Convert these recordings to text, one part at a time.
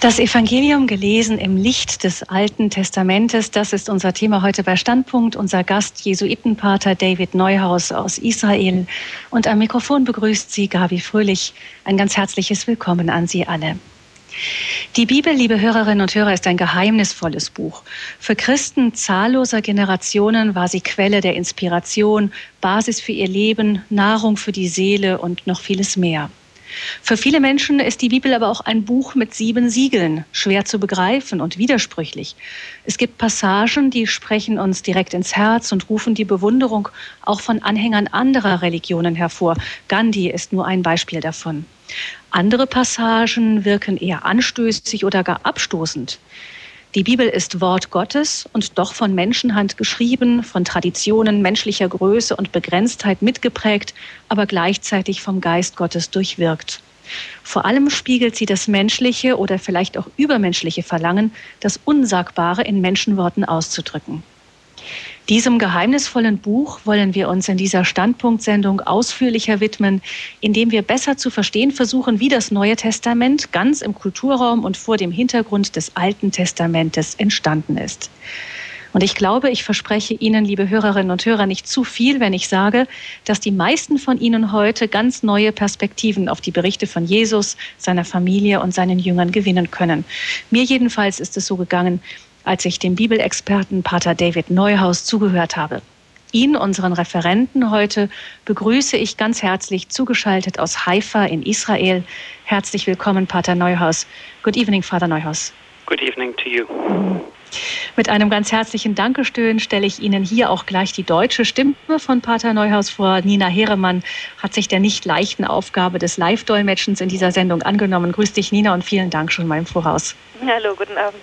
Das Evangelium gelesen im Licht des Alten Testamentes, das ist unser Thema heute bei Standpunkt. Unser Gast, Jesuitenpater David Neuhaus aus Israel. Und am Mikrofon begrüßt Sie Gabi Fröhlich. Ein ganz herzliches Willkommen an Sie alle. Die Bibel, liebe Hörerinnen und Hörer, ist ein geheimnisvolles Buch. Für Christen zahlloser Generationen war sie Quelle der Inspiration, Basis für ihr Leben, Nahrung für die Seele und noch vieles mehr. Für viele Menschen ist die Bibel aber auch ein Buch mit sieben Siegeln, schwer zu begreifen und widersprüchlich. Es gibt Passagen, die sprechen uns direkt ins Herz und rufen die Bewunderung auch von Anhängern anderer Religionen hervor. Gandhi ist nur ein Beispiel davon. Andere Passagen wirken eher anstößig oder gar abstoßend. Die Bibel ist Wort Gottes und doch von Menschenhand geschrieben, von Traditionen menschlicher Größe und Begrenztheit mitgeprägt, aber gleichzeitig vom Geist Gottes durchwirkt. Vor allem spiegelt sie das menschliche oder vielleicht auch übermenschliche Verlangen, das Unsagbare in Menschenworten auszudrücken. Diesem geheimnisvollen Buch wollen wir uns in dieser Standpunktsendung ausführlicher widmen, indem wir besser zu verstehen versuchen, wie das Neue Testament ganz im Kulturraum und vor dem Hintergrund des Alten Testamentes entstanden ist. Und ich glaube, ich verspreche Ihnen, liebe Hörerinnen und Hörer, nicht zu viel, wenn ich sage, dass die meisten von Ihnen heute ganz neue Perspektiven auf die Berichte von Jesus, seiner Familie und seinen Jüngern gewinnen können. Mir jedenfalls ist es so gegangen, als ich dem Bibelexperten Pater David Neuhaus zugehört habe. Ihn, unseren Referenten heute, begrüße ich ganz herzlich zugeschaltet aus Haifa in Israel. Herzlich willkommen, Pater Neuhaus. Good evening, Father Neuhaus. Good evening to you. Mit einem ganz herzlichen Dankeschön stelle ich Ihnen hier auch gleich die deutsche Stimme von Pater Neuhaus vor. Nina Heremann hat sich der nicht leichten Aufgabe des Live-Dolmetschens in dieser Sendung angenommen. Grüß dich, Nina, und vielen Dank schon mal im Voraus. Hallo, guten Abend.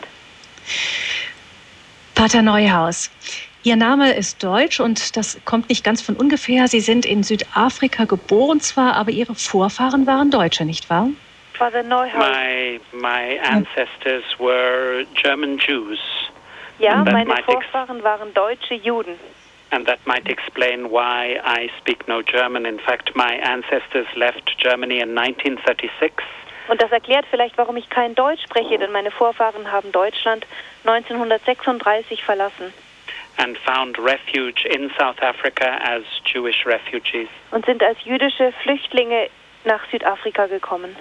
Pater Neuhaus, Ihr Name ist deutsch und das kommt nicht ganz von ungefähr. Sie sind in Südafrika geboren zwar, aber Ihre Vorfahren waren Deutsche, nicht wahr? Father Neuhaus. My, my ancestors were German Jews. Ja, meine Vorfahren waren deutsche Juden. And that might explain why I speak no German. In fact, my ancestors left Germany in 1936. Und das erklärt vielleicht, warum ich kein Deutsch spreche, denn meine Vorfahren haben Deutschland 1936 verlassen. And found refuge in South Africa as Jewish refugees. Und sind als jüdische Flüchtlinge nach Südafrika gekommen.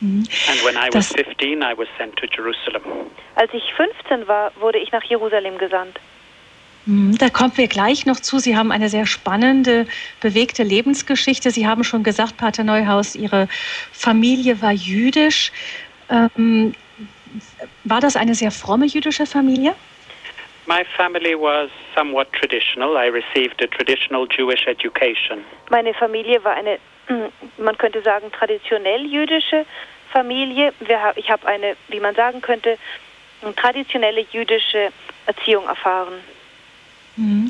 Mhm. And when I was 15, I was sent to Jerusalem. Als ich 15 war, wurde ich nach Jerusalem gesandt. Mhm, da kommen wir gleich noch zu. Sie haben eine sehr spannende, bewegte Lebensgeschichte. Sie haben schon gesagt, Pater Neuhaus, Ihre Familie war jüdisch. Ähm, war das eine sehr fromme jüdische Familie? My family was somewhat traditional. I received a traditional Jewish education. Meine Familie war eine, man könnte sagen, traditionell jüdische Familie. ich habe eine, wie man sagen könnte, traditionelle jüdische Erziehung erfahren. Mhm.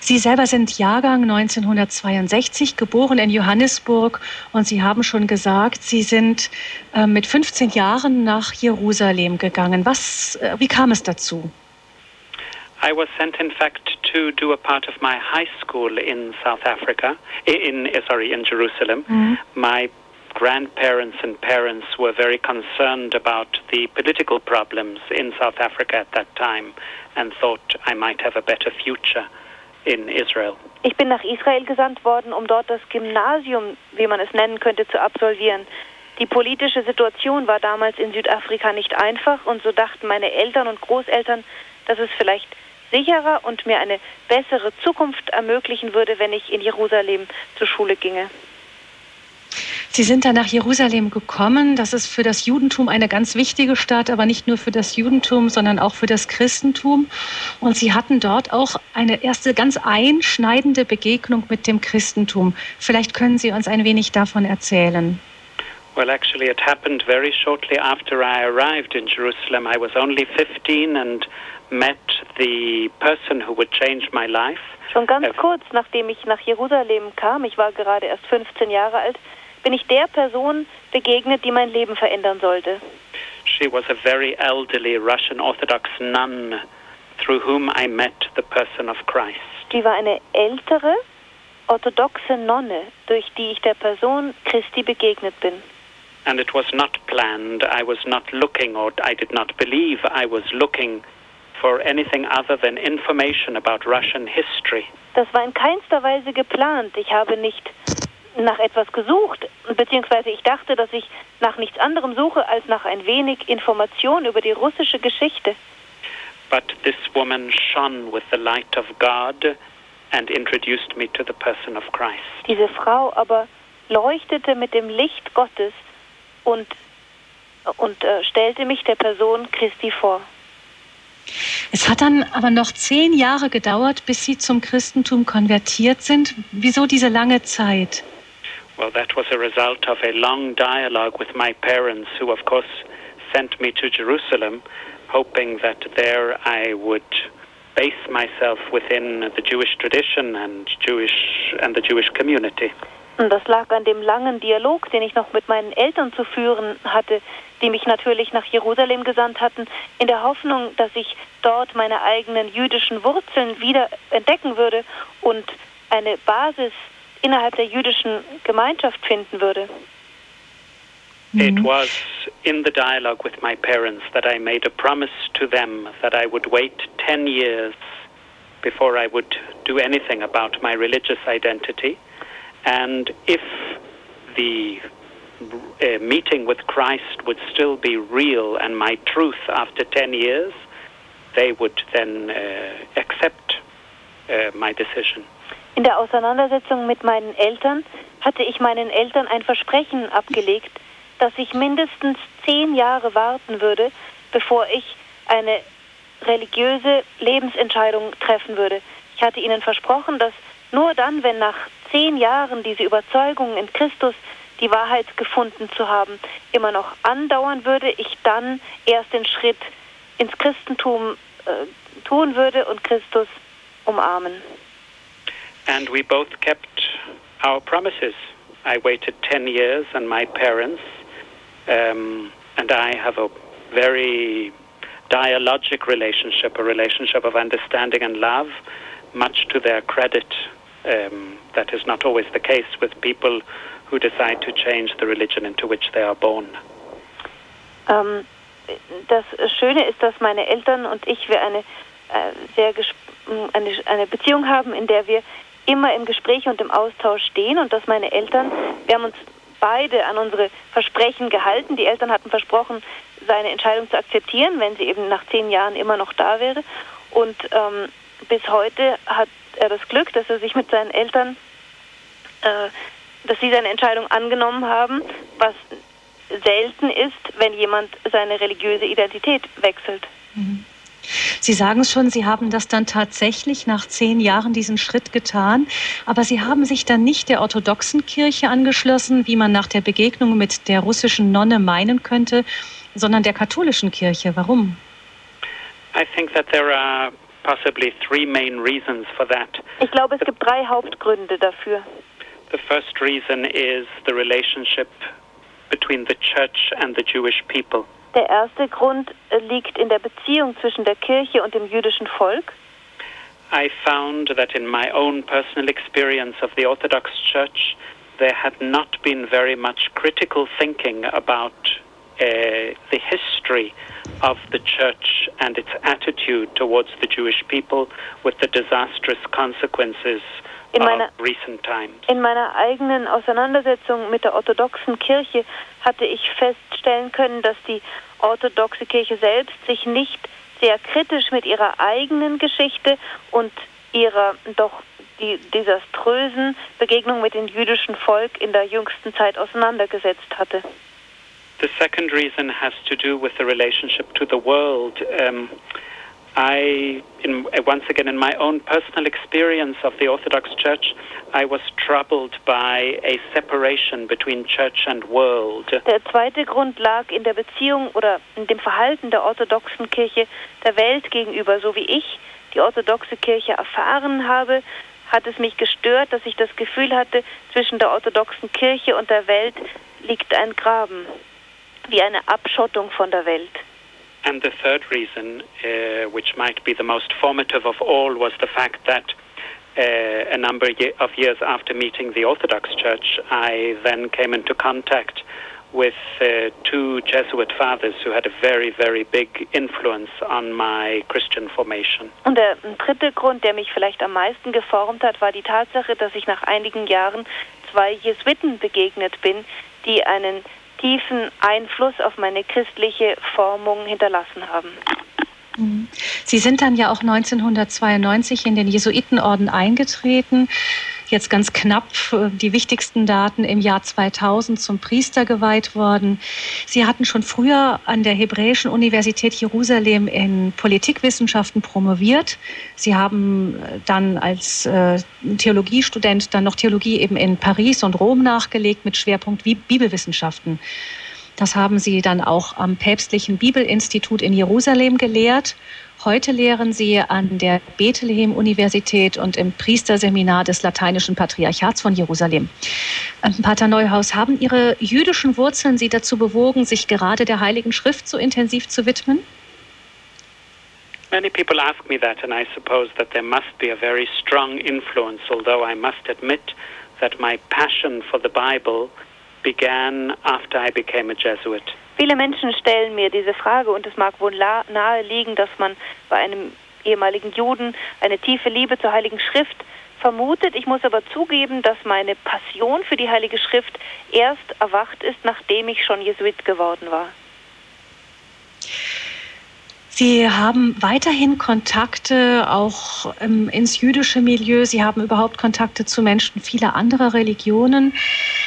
Sie selber sind Jahrgang 1962, geboren in Johannesburg und Sie haben schon gesagt, Sie sind äh, mit 15 Jahren nach Jerusalem gegangen. Was, äh, wie kam es dazu? I was sent, in fact, to do a part of my high school in South Africa, in uh, sorry, in Jerusalem. Mm. My grandparents and parents were very concerned about the political problems in South Africa at that time and thought I might have a better future in Israel. Ich bin nach Israel gesandt worden, um dort das Gymnasium, wie man es nennen könnte, zu absolvieren. Die politische Situation war damals in Südafrika nicht einfach und so dachten meine Eltern und Großeltern, dass es vielleicht sicherer und mir eine bessere Zukunft ermöglichen würde, wenn ich in Jerusalem zur Schule ginge. Sie sind dann nach Jerusalem gekommen. Das ist für das Judentum eine ganz wichtige Stadt, aber nicht nur für das Judentum, sondern auch für das Christentum. Und Sie hatten dort auch eine erste ganz einschneidende Begegnung mit dem Christentum. Vielleicht können Sie uns ein wenig davon erzählen. Well, actually, it happened very shortly after I arrived in Jerusalem. I was only 15 and met the person who would change my life. Schon ganz kurz nachdem ich nach Jerusalem kam, ich war gerade erst 15 Jahre alt, bin ich der Person begegnet, die mein Leben verändern sollte. She was a very elderly Russian Orthodox nun through whom I met the person of Christ. Die war eine ältere orthodoxe Nonne, durch die ich der Person Christi begegnet bin. And it was not planned. I was not looking, or I did not believe I was looking for anything other than information about Russian history. Das war in keinster Weise geplant. Ich habe nicht nach etwas gesucht, beziehungsweise ich dachte, dass ich nach nichts anderem suche als nach ein wenig Information über die russische Geschichte. But this woman shone with the light of God and introduced me to the person of Christ. Diese Frau aber leuchtete mit dem Licht Gottes und, und äh, stellte mich der Person Christi vor. Es hat dann aber noch zehn Jahre gedauert, bis Sie zum Christentum konvertiert sind. Wieso diese lange Zeit? Well, that was a result of a long dialogue with my parents, who, of course, sent me to Jerusalem, hoping that there I would base myself within the Jewish tradition and Jewish and the Jewish community. Das lag an dem langen Dialog, den ich noch mit meinen Eltern zu führen hatte, die mich natürlich nach Jerusalem gesandt hatten, in der Hoffnung, dass ich dort meine eigenen jüdischen Wurzeln wieder entdecken würde und eine Basis innerhalb der jüdischen Gemeinschaft finden würde. It was in the dialogue with my parents that I made a promise to them that I would wait 10 years before I would do anything about my religious identity. And if the uh, meeting with Christ would still be real and my truth after 10 years, they would then uh, accept uh, my decision. In der Auseinandersetzung mit meinen Eltern hatte ich meinen Eltern ein Versprechen abgelegt, dass ich mindestens zehn Jahre warten würde, bevor ich eine religiöse Lebensentscheidung treffen würde. Ich hatte ihnen versprochen, dass nur dann, wenn nach zehn Jahren diese Überzeugung in Christus die Wahrheit gefunden zu haben, immer noch andauern würde, ich dann erst den Schritt ins Christentum äh, tun würde und Christus umarmen. And we both kept our promises. I waited 10 years, and my parents um, and I have a very dialogic relationship, a relationship of understanding and love, much to their credit. Um, that is not always the case with people who decide to change the religion into which they are born. Um, das Schöne ist, dass meine Eltern und ich wir eine äh, sehr eine, eine Beziehung haben, in der wir immer im Gespräch und im Austausch stehen und dass meine Eltern, wir haben uns beide an unsere Versprechen gehalten. Die Eltern hatten versprochen, seine Entscheidung zu akzeptieren, wenn sie eben nach zehn Jahren immer noch da wäre. Und ähm, bis heute hat er das Glück, dass er sich mit seinen Eltern, äh, dass sie seine Entscheidung angenommen haben, was selten ist, wenn jemand seine religiöse Identität wechselt. Mhm. Sie sagen es schon, Sie haben das dann tatsächlich nach zehn Jahren diesen Schritt getan, aber Sie haben sich dann nicht der orthodoxen Kirche angeschlossen, wie man nach der Begegnung mit der russischen Nonne meinen könnte, sondern der katholischen Kirche. Warum? I think that there are possibly three main reasons for that. Ich glaube, es gibt drei Hauptgründe dafür. The first reason is the relationship between the church and the Jewish people. Der erste Grund äh, liegt in der Beziehung zwischen der Kirche und dem jüdischen Volk. I found that in my own personal experience of the Orthodox Church, there had not been very much critical thinking about uh, the history of the church and its attitude towards the Jewish people with the disastrous consequences in meiner. In meiner eigenen Auseinandersetzung mit der orthodoxen Kirche hatte ich feststellen können, dass die orthodoxe Kirche selbst sich nicht sehr kritisch mit ihrer eigenen Geschichte und ihrer doch die desaströsen Begegnung mit dem jüdischen Volk in der jüngsten Zeit auseinandergesetzt hatte. The second reason has to do with the relationship to the world. Um, I, in, once again, in my own personal experience of the Orthodox Church, I was troubled by a separation between church and world. Der zweite Grund lag in der Beziehung oder in dem Verhalten der orthodoxen Kirche der Welt gegenüber, so wie ich die orthodoxe Kirche erfahren habe, hat es mich gestört, dass ich das Gefühl hatte, zwischen der orthodoxen Kirche und der Welt liegt ein Graben, wie eine Abschottung von der Welt. And the third reason, uh, which might be the most formative of all, was the fact that uh, a number of years after meeting the Orthodox Church, I then came into contact with uh, two Jesuit fathers who had a very, very big influence on my Christian formation. Und der dritte Grund, der mich vielleicht am meisten geformt hat, war die Tatsache, dass ich nach einigen Jahren zwei Jesuiten begegnet bin, die einen tiefen Einfluss auf meine christliche Formung hinterlassen haben. Mhm. Sie sind dann ja auch 1992 in den Jesuitenorden eingetreten. Jetzt ganz knapp äh, die wichtigsten Daten im Jahr 2000 zum Priester geweiht worden. Sie hatten schon früher an der Hebräischen Universität Jerusalem in Politikwissenschaften promoviert. Sie haben äh, dann als äh, Theologiestudent dann noch Theologie eben in Paris und Rom nachgelegt mit Schwerpunkt Bibelwissenschaften. Das haben sie dann auch am Päpstlichen Bibelinstitut in Jerusalem gelehrt. Heute lehren sie an der Bethlehem-Universität und im Priesterseminar des Lateinischen Patriarchats von Jerusalem. Ähm, Pater Neuhaus, haben Ihre jüdischen Wurzeln Sie dazu bewogen, sich gerade der Heiligen Schrift so intensiv zu widmen? Many people ask me that, and I suppose that there must be a very strong influence, although I must admit that my passion for the Bible began after I became a Jesuit. Viele Menschen stellen mir diese Frage und es mag wohl nahe liegen, dass man bei einem ehemaligen Juden eine tiefe Liebe zur Heiligen Schrift vermutet. Ich muss aber zugeben, dass meine Passion für die Heilige Schrift erst erwacht ist, nachdem ich schon Jesuit geworden war. Sie haben weiterhin Kontakte auch ähm, ins jüdische Milieu. Sie haben überhaupt Kontakte zu Menschen vieler anderer Religionen.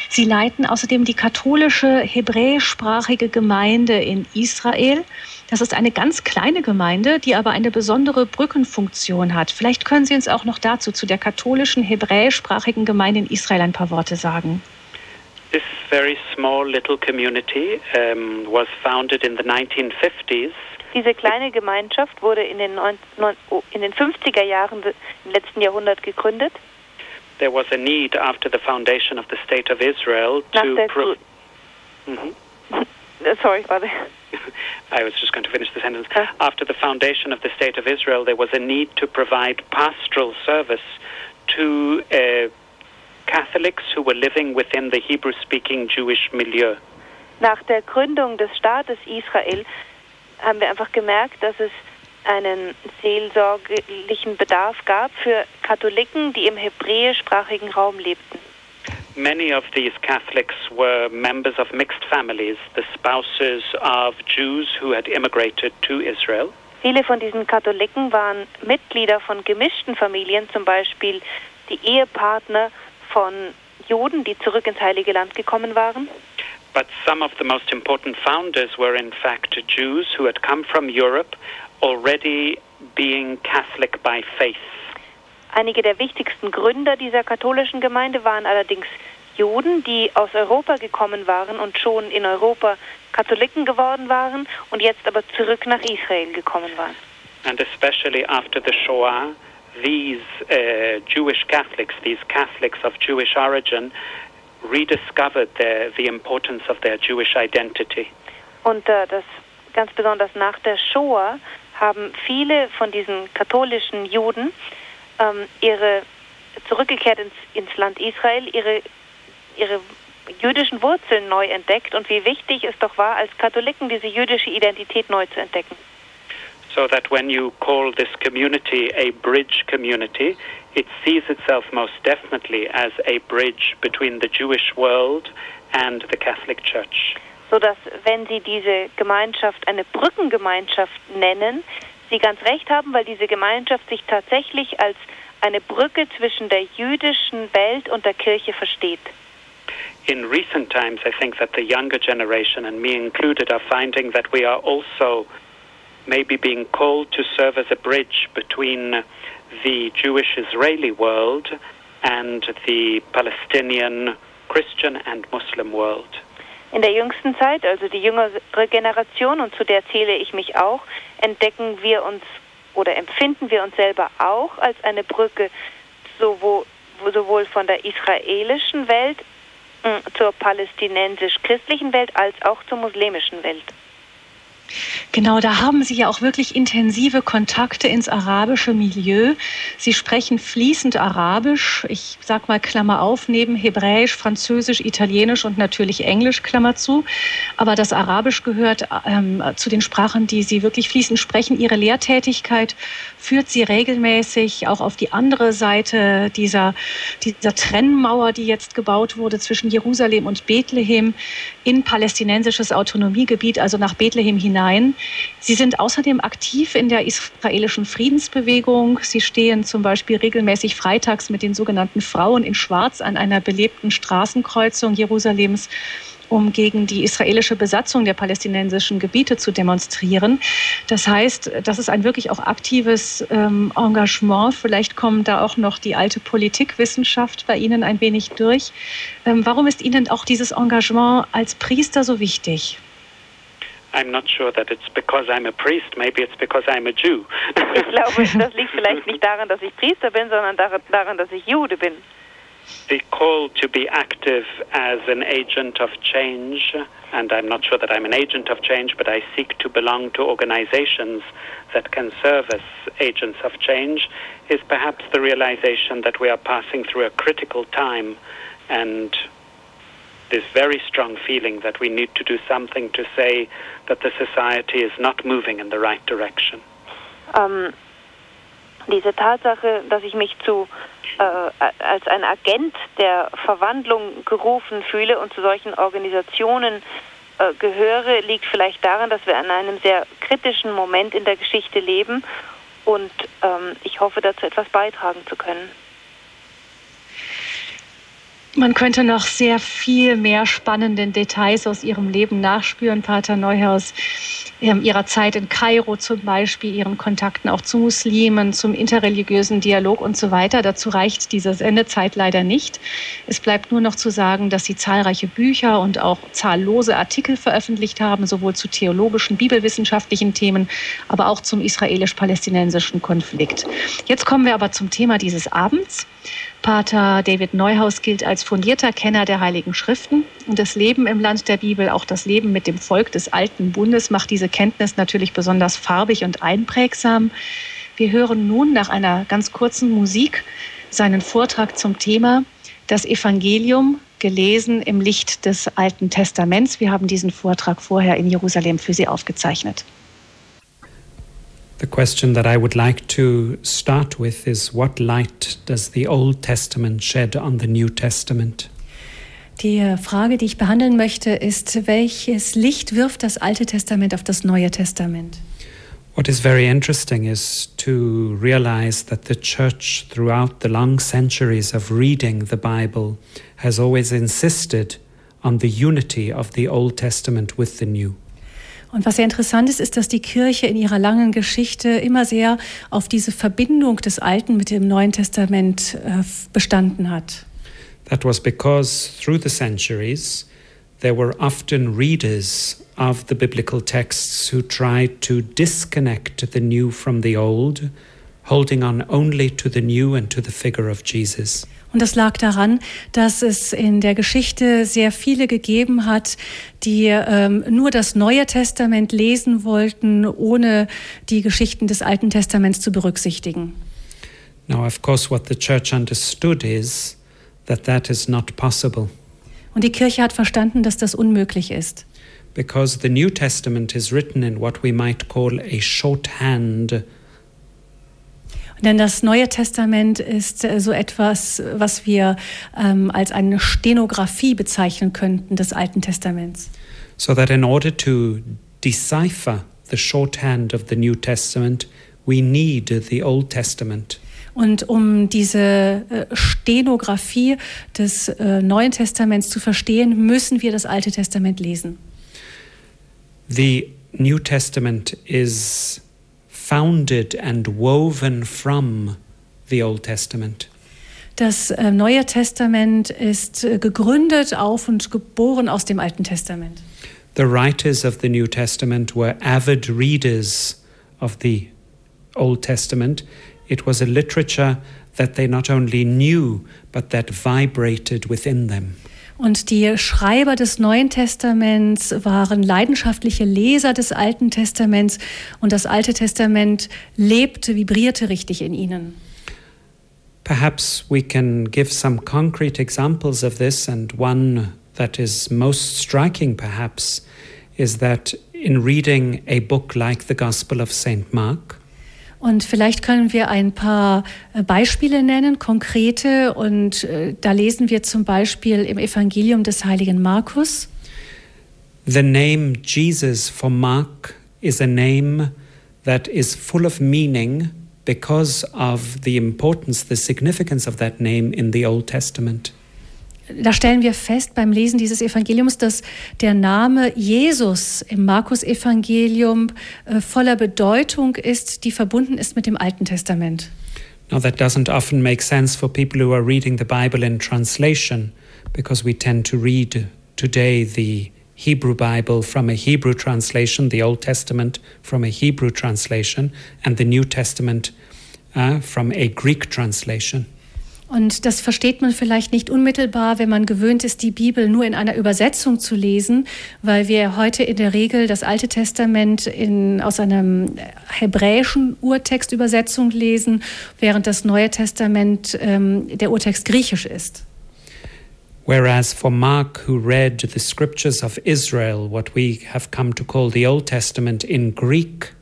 Sie leiten außerdem die katholische hebräischsprachige Gemeinde in Israel. Das ist eine ganz kleine Gemeinde, die aber eine besondere Brückenfunktion hat. Vielleicht können Sie uns auch noch dazu, zu der katholischen hebräischsprachigen Gemeinde in Israel ein paar Worte sagen. This very small little community um, was founded in the 1950s diese kleine Gemeinschaft wurde in den, neun, neun, oh, in den 50er Jahren im letzten Jahrhundert gegründet. There was a need after the foundation of the state of Israel to pro- mm -hmm. Sorry, Father. I was just going to finish the sentence. Uh. After the foundation of the state of Israel, there was a need to provide pastoral service to uh, Catholics who were living within the Hebrew-speaking Jewish milieu. Nach der Gründung des Staates Israel haben wir einfach gemerkt, dass es einen seelsorglichen Bedarf gab für Katholiken, die im hebräischsprachigen Raum lebten. Many of these Catholics were members of mixed families, the spouses of Jews who had immigrated to Israel. Viele von diesen Katholiken waren Mitglieder von gemischten Familien, zum Beispiel die Ehepartner von Juden, die zurück ins Heilige Land gekommen waren. But some of the most important founders were, in fact, Jews who had come from Europe already being Catholic by faith. Einige der wichtigsten Gründer dieser katholischen Gemeinde waren allerdings Juden, die aus Europa gekommen waren und schon in Europa Katholiken geworden waren und jetzt aber zurück nach Israel gekommen waren. And especially after the Shoah, these uh, Jewish Catholics, these Catholics of Jewish origin, rediscovered their, the importance of their Jewish identity. Und äh, das ganz besonders nach der Shoah haben viele von diesen katholischen Juden ähm, ihre zurückgekehrt ins, ins Land Israel, ihre, ihre jüdischen Wurzeln neu entdeckt und wie wichtig es doch war, als Katholiken diese jüdische Identität neu zu entdecken. So that when you call this community a bridge community, it sees itself most definitely as a bridge between the Jewish world and the Catholic Church. So dass wenn Sie diese Gemeinschaft eine Brückengemeinschaft nennen, Sie ganz recht haben, weil diese Gemeinschaft sich tatsächlich als eine Brücke zwischen der jüdischen Welt und der Kirche versteht. In recent times, I think that the younger generation, and me included, are finding that we are also maybe being called to serve as a bridge between the Jewish Israeli world and the Palestinian Christian and Muslim world. In der jüngsten Zeit, also die jüngere Generation, und zu der zähle ich mich auch, entdecken wir uns oder empfinden wir uns selber auch als eine Brücke sowohl, sowohl von der israelischen Welt hm, zur palästinensisch-christlichen Welt als auch zur muslimischen Welt. Genau, da haben Sie ja auch wirklich intensive Kontakte ins arabische Milieu. Sie sprechen fließend Arabisch, ich sag mal Klammer auf, neben Hebräisch, Französisch, Italienisch und natürlich Englisch, Klammer zu. Aber das Arabisch gehört ähm, zu den Sprachen, die Sie wirklich fließend sprechen. Ihre Lehrtätigkeit führt Sie regelmäßig auch auf die andere Seite dieser, dieser Trennmauer, die jetzt gebaut wurde zwischen Jerusalem und Bethlehem in palästinensisches Autonomiegebiet, also nach Bethlehem hinein. Sie sind außerdem aktiv in der israelischen Friedensbewegung. Sie stehen zum Beispiel regelmäßig freitags mit den sogenannten Frauen in Schwarz an einer belebten Straßenkreuzung Jerusalems um gegen die israelische Besatzung der palästinensischen Gebiete zu demonstrieren. Das heißt, das ist ein wirklich auch aktives ähm, Engagement. Vielleicht kommt da auch noch die alte Politikwissenschaft bei Ihnen ein wenig durch. Ähm, warum ist Ihnen auch dieses Engagement als Priester so wichtig? I'm not sure that it's because I'm a priest, maybe it's because I'm a Jew. ich glaube, das liegt vielleicht nicht daran, dass ich Priester bin, sondern daran, dass ich Jude bin. The call to be active as an agent of change, and I'm not sure that I'm an agent of change, but I seek to belong to organizations that can serve as agents of change, is perhaps the realization that we are passing through a critical time and this very strong feeling that we need to do something to say that the society is not moving in the right direction. Um, diese Tatsache, dass ich mich zu äh, als ein Agent der Verwandlung gerufen fühle und zu solchen Organisationen äh, gehöre, liegt vielleicht daran, dass wir an einem sehr kritischen Moment in der Geschichte leben und ähm, ich hoffe dazu etwas beitragen zu können. Man könnte noch sehr viel mehr spannenden Details aus Ihrem Leben nachspüren, Pater Neuhaus. Ihrer Zeit in Kairo zum Beispiel, Ihren Kontakten auch zu Muslimen, zum interreligiösen Dialog und so weiter. Dazu reicht diese Sendezeit leider nicht. Es bleibt nur noch zu sagen, dass Sie zahlreiche Bücher und auch zahllose Artikel veröffentlicht haben, sowohl zu theologischen, bibelwissenschaftlichen Themen, aber auch zum israelisch-palästinensischen Konflikt. Jetzt kommen wir aber zum Thema dieses Abends. Pater David Neuhaus gilt als fundierter Kenner der Heiligen Schriften und das Leben im Land der Bibel, auch das Leben mit dem Volk des alten Bundes, macht diese Kenntnis natürlich besonders farbig und einprägsam. Wir hören nun nach einer ganz kurzen Musik seinen Vortrag zum Thema Das Evangelium gelesen im Licht des Alten Testaments. Wir haben diesen Vortrag vorher in Jerusalem für Sie aufgezeichnet. The question that I would like to start with is what light does the Old Testament shed on the New Testament? Die äh, Frage, die ich behandeln möchte, ist, welches Licht wirft das Alte Testament auf das Neue Testament? What is very interesting is to realize that the church, throughout the long centuries of reading the Bible, has always insisted on the unity of the Old Testament with the New. Und was sehr interessant ist, ist, dass die Kirche in ihrer langen Geschichte immer sehr auf diese Verbindung des Alten mit dem Neuen Testament äh, bestanden hat. That was because through the centuries there were often readers of the biblical texts who tried to disconnect the new from the old, holding on only to the new and to the figure of Jesus. Und das lag daran, dass es in der Geschichte sehr viele gegeben hat, die ähm, nur das Neue Testament lesen wollten, ohne die Geschichten des Alten Testaments zu berücksichtigen. Now, of course, what the church understood is that that is not possible. Und die Kirche hat verstanden, dass das unmöglich ist. Because the New Testament is written in what we might call a shorthand denn das Neue Testament ist äh, so etwas, was wir ähm, als eine Stenografie bezeichnen könnten des Alten Testaments. So that in order to decipher the shorthand of the New Testament, we need the Old Testament. Und um diese äh, Stenografie des äh, Neuen Testaments zu verstehen, müssen wir das Alte Testament lesen. The New Testament is founded and woven from the Old Testament. Das äh, Neue Testament ist äh, gegründet auf und geboren aus dem Alten Testament. The writers of the New Testament were avid readers of the Old Testament. It was a literature that they not only knew, but that vibrated within them. Und die Schreiber des Neuen Testaments waren leidenschaftliche Leser des Alten Testaments und das Alte Testament lebte, vibrierte richtig in ihnen. Perhaps we can give some concrete examples of this, and one that is most striking, perhaps, is that in reading a book like the Gospel of St. Mark, Und vielleicht können wir ein paar äh, Beispiele nennen, konkrete. Und äh, da lesen wir zum Beispiel im Evangelium des heiligen Markus. The name Jesus for Mark is a name that is full of meaning because of the importance, the significance of that name in the Old Testament da stellen wir fest beim Lesen dieses Evangeliums, dass der Name Jesus im Markus-Evangelium äh, voller Bedeutung ist, die verbunden ist mit dem Alten Testament. Now that doesn't often make sense for people who are reading the Bible in translation, because we tend to read today the Hebrew Bible from a Hebrew translation, the Old Testament from a Hebrew translation, and the New Testament uh, from a Greek translation. Und das versteht man vielleicht nicht unmittelbar, wenn man gewöhnt ist, die Bibel nur in einer Übersetzung zu lesen, weil wir heute in der Regel das Alte Testament in, aus einem hebräischen Urtextübersetzung lesen, während das Neue Testament ähm, der Urtext griechisch ist. Whereas for Mark, who read the scriptures of Israel, what we have come to call the Old Testament in Greek,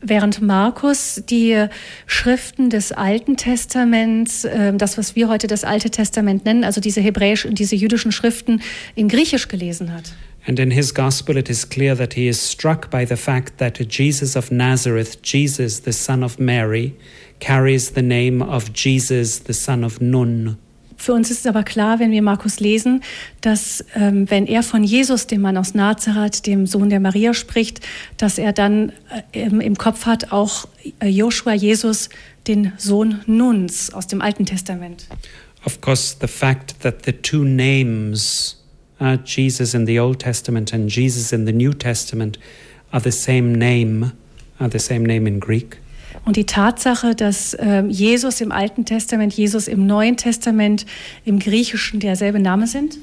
Während Markus die Schriften des Alten Testaments, ähm, das, was wir heute das Alte Testament nennen, also diese hebräischen und diese jüdischen Schriften in Griechisch gelesen hat. And in his gospel, it is clear that he is struck by the fact that Jesus of Nazareth, Jesus, the son of Mary, carries the name of Jesus, the son of Nun. Für uns ist es aber klar, wenn wir Markus lesen, dass ähm, wenn er von Jesus, dem Mann aus Nazareth, dem Sohn der Maria spricht, dass er dann äh, im Kopf hat auch äh, Joshua, Jesus, den Sohn Nuns aus dem Alten Testament. Of course, the fact that the two names, uh, Jesus in the Old Testament and Jesus in the New Testament, are the same name, are the same name in Greek. Und die Tatsache, dass ähm, Jesus im Alten Testament, Jesus im Neuen Testament im Griechischen derselbe Name sind?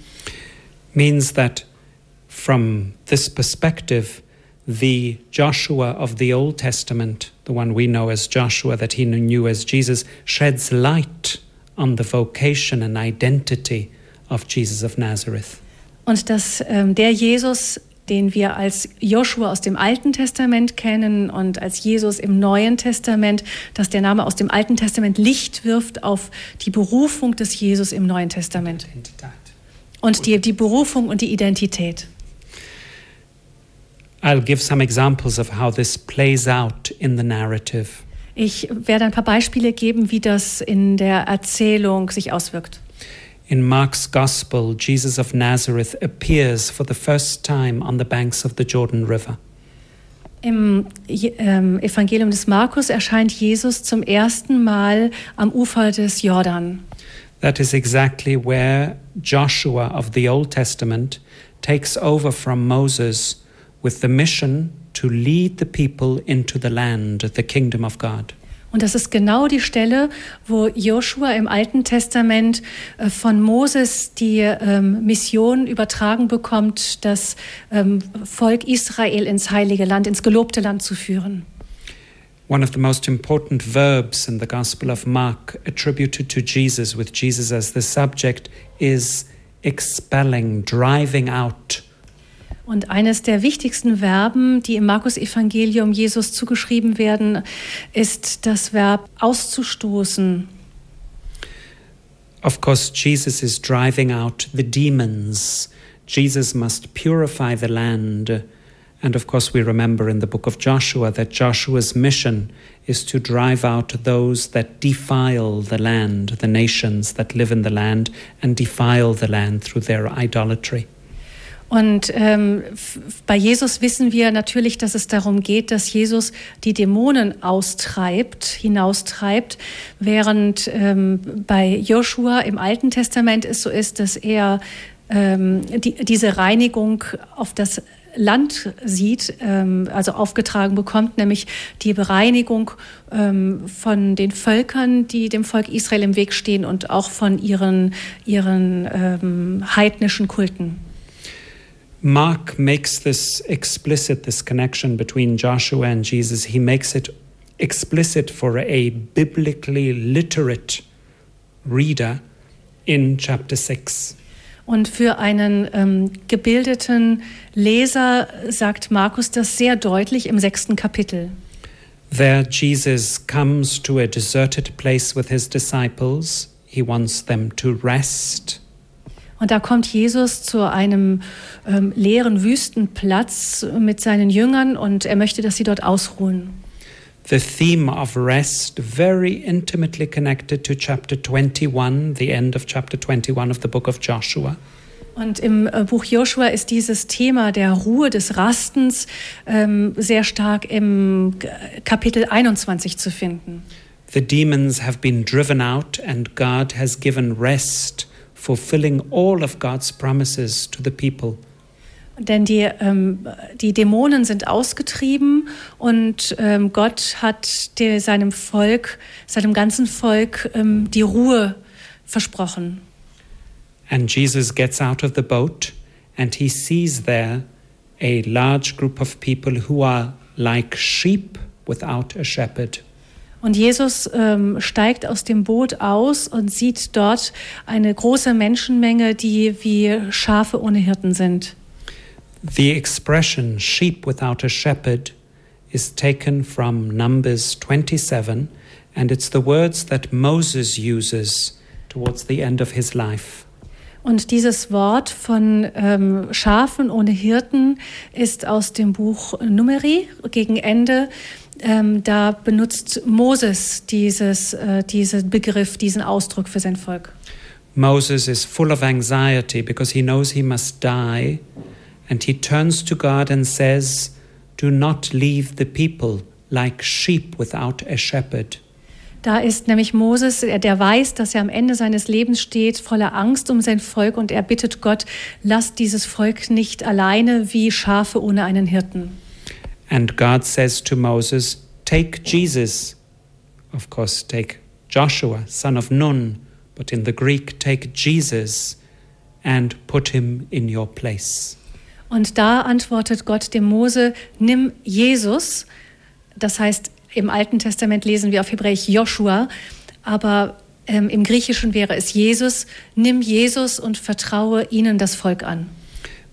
Means that from this perspective, the Joshua of the Old Testament, the one we know as Joshua, that he knew as Jesus, sheds light on the vocation and identity of Jesus of Nazareth. Und dass ähm, der Jesus den wir als Joshua aus dem Alten Testament kennen und als Jesus im Neuen Testament, dass der Name aus dem Alten Testament Licht wirft auf die Berufung des Jesus im Neuen Testament. Und die, die Berufung und die Identität. I'll give some examples of how this plays out in the narrative. Ich werde ein paar Beispiele geben, wie das in der Erzählung sich auswirkt. In Mark's Gospel, Jesus of Nazareth appears for the first time on the banks of the Jordan River. Im ähm, Evangelium des Markus erscheint Jesus zum ersten Mal am Ufer des Jordan. That is exactly where Joshua of the Old Testament takes over from Moses with the mission to lead the people into the land, the kingdom of God. Und das ist genau die Stelle, wo Joshua im Alten Testament äh, von Moses die ähm, Mission übertragen bekommt, das ähm, Volk Israel ins heilige Land, ins gelobte Land zu führen. One of the most important verbs in the Gospel of Mark attributed to Jesus, with Jesus as the subject, is expelling, driving out. Und eines der wichtigsten Verben, die im Markus-Evangelium Jesus zugeschrieben werden, ist das Verb auszustoßen. Of course, Jesus is driving out the demons. Jesus must purify the land. And of course, we remember in the book of Joshua that Joshua's mission is to drive out those that defile the land, the nations that live in the land, and defile the land through their idolatry. Und ähm, bei Jesus wissen wir natürlich, dass es darum geht, dass Jesus die Dämonen austreibt, hinaustreibt, während ähm, bei Joshua im Alten Testament es so ist, dass er ähm, die, diese Reinigung auf das Land sieht, ähm, also aufgetragen bekommt, nämlich die Bereinigung ähm, von den Völkern, die dem Volk Israel im Weg stehen und auch von ihren, ihren ähm, heidnischen Kulten. Mark makes this explicit, this connection between Joshua and Jesus. He makes it explicit for a biblically literate reader in chapter 6. Und für einen ähm, gebildeten Leser sagt Markus das sehr deutlich im sechsten Kapitel. There, Jesus comes to a deserted place with his disciples. He wants them to rest. Und da kommt Jesus zu einem ähm, leeren Wüstenplatz mit seinen Jüngern und er möchte, dass sie dort ausruhen. The theme of rest, very intimately connected to chapter 21, the end of chapter 21 of the book of Joshua. Und im äh, Buch Joshua ist dieses Thema der Ruhe, des Rastens ähm, sehr stark im Kapitel 21 zu finden. The demons have been driven out and God has given rest fulfilling all of God's promises to the people. Denn die, ähm, die Dämonen sind ausgetrieben und ähm, Gott hat der, seinem Volk, seinem ganzen Volk ähm, die Ruhe versprochen. And Jesus gets out of the boat and he sees there a large group of people who are like sheep without a shepherd. Und Jesus ähm, steigt aus dem Boot aus und sieht dort eine große Menschenmenge, die wie Schafe ohne Hirten sind. The expression sheep without a shepherd is taken from Numbers 27, and it's the words that Moses uses towards the end of his life. Und dieses Wort von ähm, Schafen ohne Hirten ist aus dem Buch Numeri gegen Ende ähm, da benutzt Moses dieses, äh, diesen Begriff, diesen Ausdruck für sein Volk. Moses is full of anxiety because he knows he must die, and he turns to God and says, Do not leave the people like sheep without a shepherd. Da ist nämlich Moses, der weiß, dass er am Ende seines Lebens steht, voller Angst um sein Volk und er bittet Gott, lasst dieses Volk nicht alleine wie Schafe ohne einen Hirten. And God says to Moses, Take Jesus. Of course, take Joshua, son of Nun, but in the Greek, take Jesus and put him in your place. Und da antwortet Gott dem Mose, nimm Jesus. Das heißt, im Alten Testament lesen wir auf Hebräisch Joshua, aber ähm, im Griechischen wäre es Jesus. Nimm Jesus und vertraue ihnen das Volk an.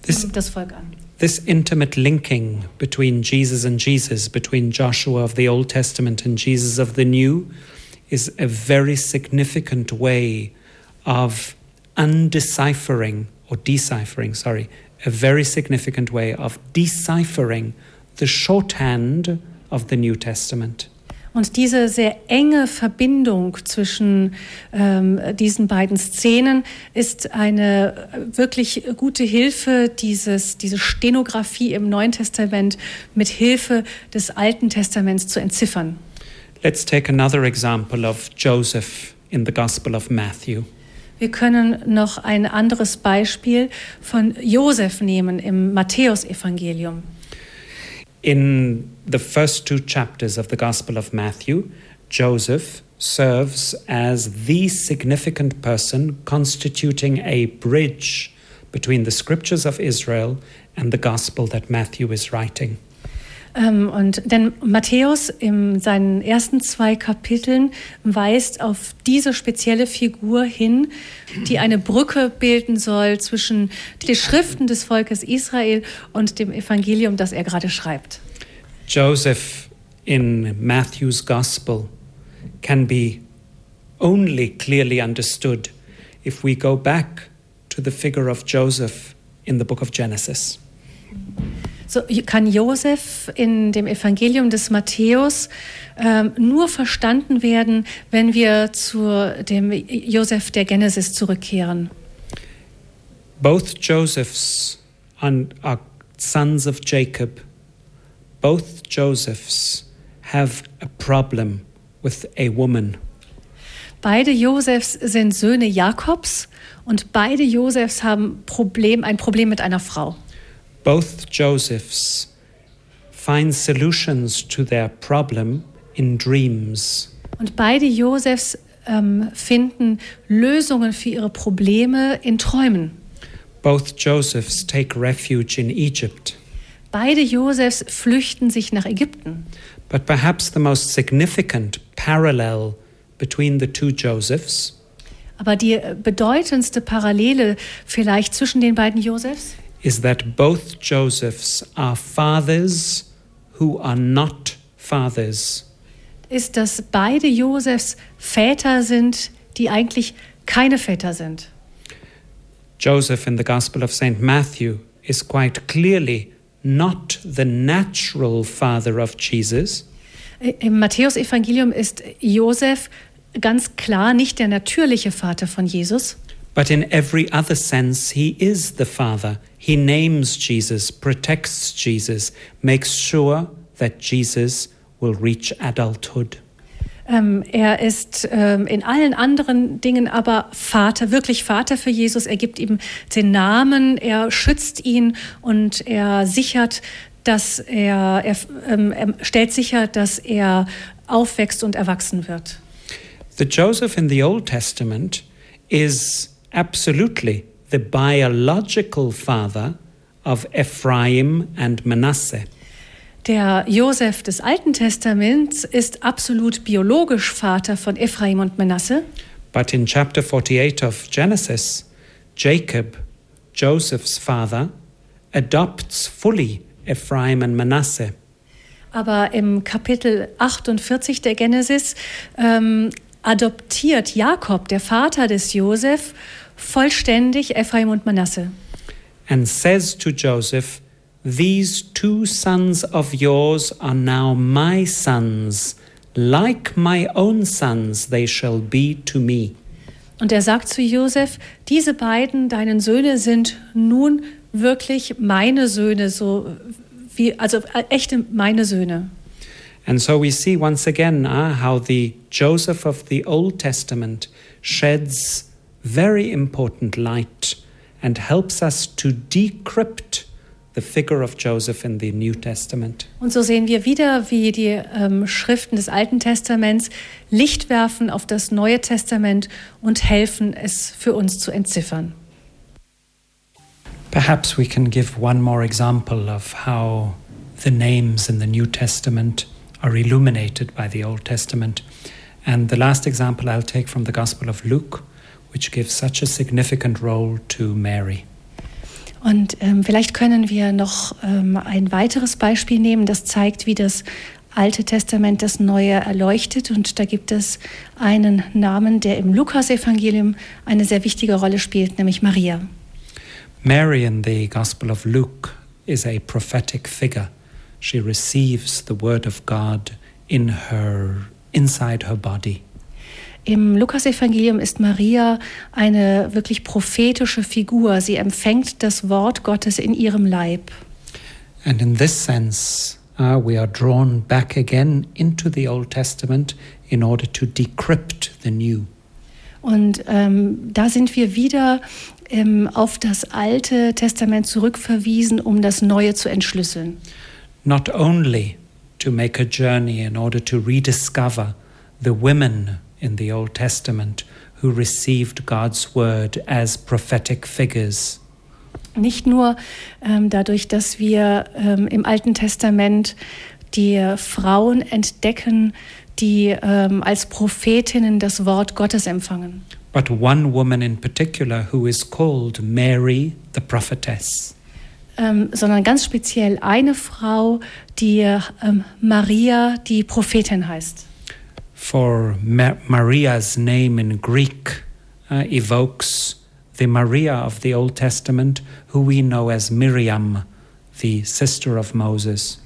This, das Volk an. This intimate linking between Jesus and Jesus, between Joshua of the Old Testament and Jesus of the New, is a very significant way of undeciphering or deciphering, sorry, a very significant way of deciphering the shorthand of the New Testament. Und diese sehr enge Verbindung zwischen ähm, diesen beiden Szenen ist eine wirklich gute Hilfe, dieses, diese Stenografie im Neuen Testament mit Hilfe des Alten Testaments zu entziffern. Let's take another example of Joseph in the Gospel of Matthew. Wir können noch ein anderes Beispiel von Josef nehmen im Matthäusevangelium. In the first two chapters of the Gospel of Matthew, Joseph serves as the significant person constituting a bridge between the scriptures of Israel and the gospel that Matthew is writing. Ähm, und denn Matthäus in seinen ersten zwei Kapiteln weist auf diese spezielle Figur hin, die eine Brücke bilden soll zwischen den Schriften des Volkes Israel und dem Evangelium, das er gerade schreibt. Joseph in Matthew's Gospel can be only clearly understood if we go back to the figure of Joseph in the book of Genesis. So kann Josef in dem Evangelium des Matthäus ähm, nur verstanden werden, wenn wir zu dem Josef der Genesis zurückkehren. Both Josephs are sons of Jacob. Both Josephs have a problem with a woman. Beide Josefs sind Söhne Jakobs und beide Josefs haben Problem, ein Problem mit einer Frau. both Josephs find solutions to their problem in dreams. Und beide Josefs ähm, finden Lösungen für ihre Probleme in Träumen. Both Josephs take refuge in Egypt. Beide Josefs flüchten sich nach Ägypten. But perhaps the most significant parallel between the two Josephs Aber die bedeutendste Parallele vielleicht zwischen den beiden Josefs is that both Josephs are fathers who are not fathers. ist, dass beide Josefs Väter sind, die eigentlich keine Väter sind. Joseph in the Gospel of St. Matthew is quite clearly not the natural father of Jesus, Im Matthäusevangelium ist Josef ganz klar nicht der natürliche Vater von Jesus, but in every other sense, he is the father. He names Jesus, protects Jesus, makes sure that Jesus will reach adulthood. Ähm, er ist ähm, in allen anderen Dingen aber Vater, wirklich Vater für Jesus. Er gibt ihm den Namen, er schützt ihn und er sichert, dass er, er, ähm, er stellt sicher, dass er aufwächst und erwachsen wird. The Joseph in the Old Testament is absolutely the biological father of Ephraim and Manasseh. Der Josef des Alten Testaments ist absolut biologisch Vater von Ephraim und Manasse. But in chapter 48 of Genesis, Jacob, Joseph's father, adopts fully Ephraim and Manasseh. Aber im Kapitel 48 der Genesis ähm, adoptiert Jakob, der Vater des Josef, vollständig Ephraim und Manasse. and says to Joseph, These two sons of yours are now my sons. Like my own sons, they shall be to me. Und er sagt zu Josef, diese beiden, deinen Söhne, sind nun wirklich meine Söhne, so wie, also äh, echte meine Söhne. And so we see once again ah, how the Joseph of the Old Testament sheds very important light and helps us to decrypt the figure of Joseph in the New Testament. Und so sehen wir wieder, wie die ähm, Schriften des Alten Testaments Licht werfen auf das Neue Testament und helfen, es für uns zu entziffern. Perhaps we can give one more example of how the names in the New Testament are illuminated by the Old Testament. And the last example I'll take from the Gospel of Luke, which gives such a significant role to Mary. Und ähm, vielleicht können wir noch ähm, ein weiteres Beispiel nehmen, das zeigt, wie das Alte Testament das Neue erleuchtet. Und da gibt es einen Namen, der im Lukasevangelium eine sehr wichtige Rolle spielt, nämlich Maria. Mary in the Gospel of Luke is a prophetic figure. She receives the word of God in her inside her body. Im Lukasevangelium ist Maria eine wirklich prophetische Figur. Sie empfängt das Wort Gottes in ihrem Leib. And in this sense, uh, we are drawn back again into the Old Testament in order to decrypt the New. Und ähm, da sind wir wieder ähm, auf das Alte Testament zurückverwiesen, um das Neue zu entschlüsseln. Not only to make a journey in order to rediscover the women in the Old Testament who received God's word as prophetic figures, Nicht nur ähm, dadurch, dass wir ähm, im Alten Testament die Frauen entdecken, die ähm, als Prophetinnen das Wort Gottes empfangen, but one woman in particular who is called Mary the prophetess. ähm, sondern ganz speziell eine Frau, die ähm, Maria, die Prophetin heißt. For Ma- Maria's name in Greek uh, evokes the Maria of the Old Testament, who we know as Miriam, the sister of Moses.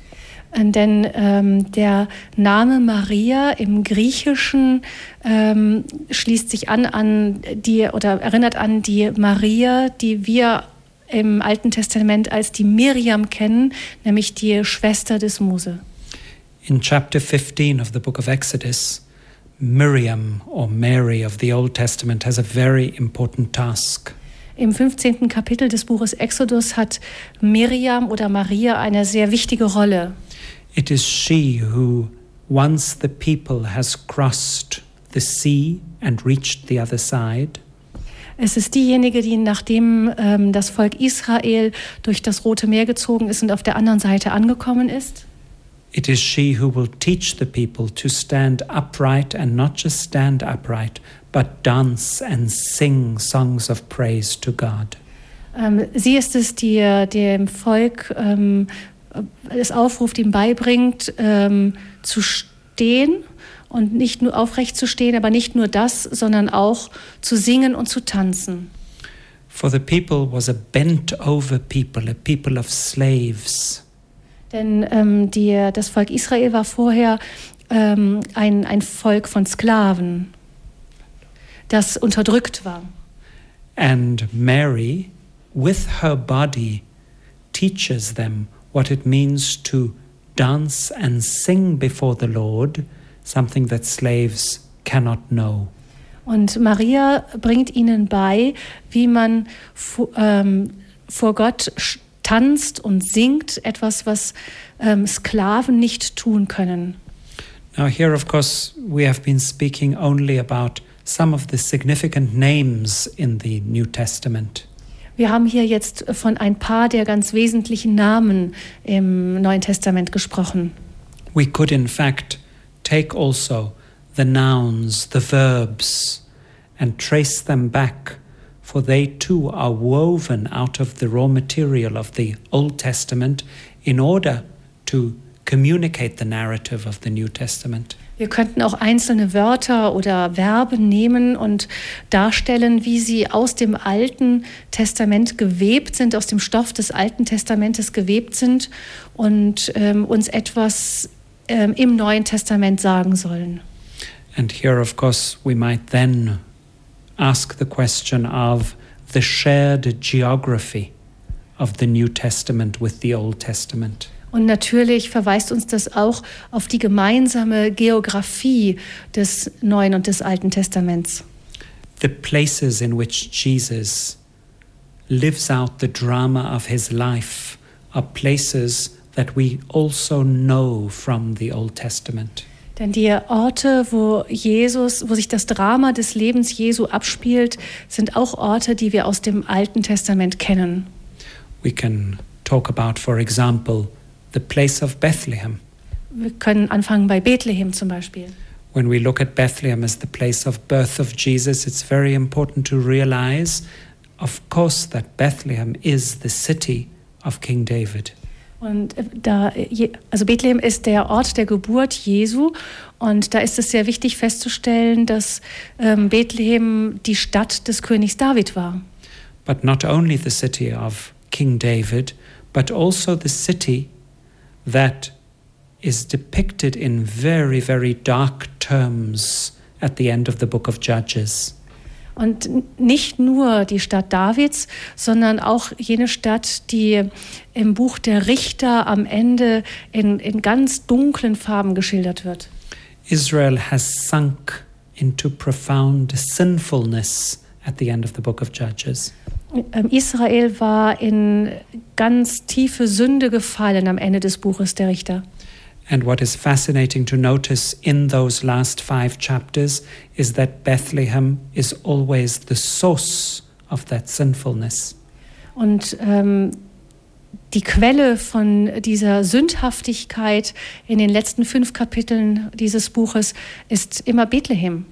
Denn ähm, der Name Maria im Griechischen ähm, schließt sich an an die oder erinnert an die Maria, die wir im Alten Testament als die Miriam kennen, nämlich die Schwester des Mose. In chapter 15 of the book of Exodus, Miriam or Mary of the Old Testament has a very important task. Im 15. Kapitel des Buches Exodus hat Miriam oder Maria eine sehr wichtige Rolle. It is she who, once the people has crossed the sea and reached the other side, es ist diejenige, die nachdem ähm, das Volk Israel durch das Rote Meer gezogen ist und auf der anderen Seite angekommen ist. It is she who will teach the people to stand upright and not just stand upright, but dance and sing songs of praise to God. Ähm, sie ist es, die äh, dem Volk ähm, äh, es aufruft, ihm beibringt, ähm, zu stehen und nicht nur aufrecht zu stehen, aber nicht nur das, sondern auch zu singen und zu tanzen. For the people was a bent over people, a people of slaves. Denn ähm, die, das Volk Israel war vorher ähm, ein, ein Volk von Sklaven, das unterdrückt war. And Mary, with her body, teaches them what it means to dance and sing before the Lord something that slaves cannot know. Und Maria bringt ihnen bei, wie man ähm, vor Gott tanzt und singt, etwas, was ähm, Sklaven nicht tun können. Now here of course we have been speaking only about some of the significant names in the New Testament. Wir haben hier jetzt von ein paar der ganz wesentlichen Namen im Neuen Testament gesprochen. We could in fact take also the nouns, the verbs, and trace them back, for they too are woven out of the raw material of the Old Testament in order to communicate the narrative of the New Testament. Wir könnten auch einzelne Wörter oder Verben nehmen und darstellen, wie sie aus dem Alten Testament gewebt sind, aus dem Stoff des Alten Testamentes gewebt sind und ähm, uns etwas ähm, im Neuen Testament sagen sollen. And here, of course, we might then ask the question of the shared geography of the New Testament with the Old Testament. Und natürlich verweist uns das auch auf die gemeinsame Geografie des Neuen und des Alten Testaments. The places in which Jesus lives out the drama of his life are places that we also know from the Old Testament. Denn die Orte, wo Jesus, wo sich das Drama des Lebens Jesu abspielt, sind auch Orte, die wir aus dem Alten Testament kennen. We can talk about, for example, the place of Bethlehem. Wir können anfangen bei Bethlehem zum Beispiel. When we look at Bethlehem as the place of birth of Jesus, it's very important to realize, of course, that Bethlehem is the city of King David. Und äh, da, also Bethlehem ist der Ort der Geburt Jesu. Und da ist es sehr wichtig festzustellen, dass ähm, Bethlehem die Stadt des Königs David war. But not only the city of King David, but also the city that is depicted in very, very dark terms at the end of the book of Judges. Und nicht nur die Stadt Davids, sondern auch jene Stadt, die im Buch der Richter am Ende in, in ganz dunklen Farben geschildert wird. Israel has sunk into profound sinfulness at the end of the book of Judges. Ähm, Israel war in ganz tiefe Sünde gefallen am Ende des Buches der Richter. And what is fascinating to notice in those last five chapters is that Bethlehem is always the source of that sinfulness. Und ähm, die Quelle von dieser Sündhaftigkeit in den letzten fünf Kapiteln dieses Buches ist immer Bethlehem.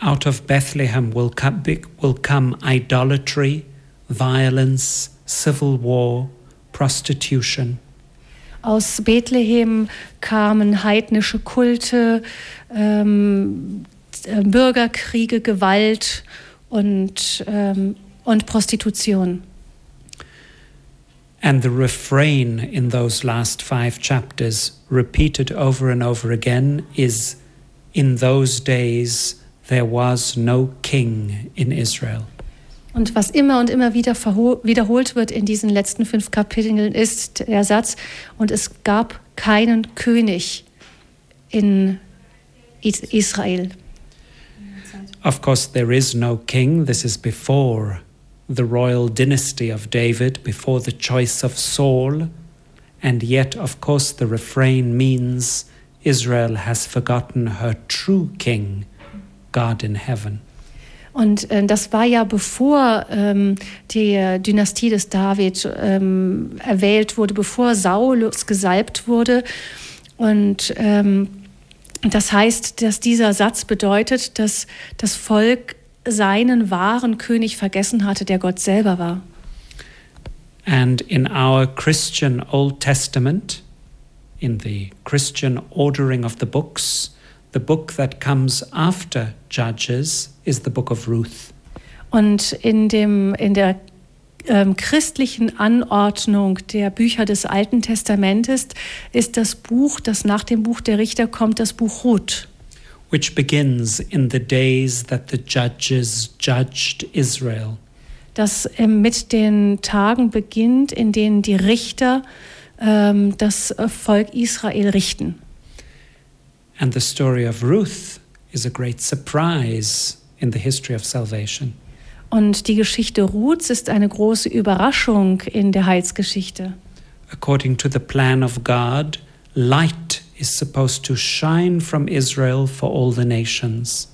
Out of Bethlehem will come, will come idolatry, violence, civil war, prostitution. Aus Bethlehem kamen heidnische Kulte, ähm, äh, Bürgerkriege, Gewalt und, ähm, und Prostitution. And the refrain in those last five chapters, repeated over and over again, is In those days there was no king in Israel. Und was immer und immer wieder wiederholt wird in diesen letzten fünf Kapiteln ist der Satz, und es gab keinen König in Israel. Of course, there is no king. This is before the royal dynasty of David before the choice of Saul, and yet, of course, the refrain means Israel has forgotten her true king, God in heaven. Und äh, das war ja bevor ähm, die Dynastie des David ähm, erwählt wurde, bevor Saulus gesalbt wurde. Und ähm, das heißt, dass dieser Satz bedeutet, dass das Volk seinen wahren König vergessen hatte, der Gott selber war. And in our Christian Old Testament, in the Christian ordering of the books, the book that comes after Judges is the book of Ruth. Und in, dem, in der ähm, christlichen Anordnung der Bücher des Alten Testamentes ist das Buch, das nach dem Buch der Richter kommt, das Buch Ruth. Which begins in the days that the judges judged Israel. Das ähm, mit den Tagen beginnt, in denen die Richter ähm, das Volk Israel richten. And the story of Ruth is a great surprise in the history of salvation. Und die Geschichte Ruths ist eine große Überraschung in der Heilsgeschichte. According to the plan of God, light is supposed to shine from Israel for all the nations.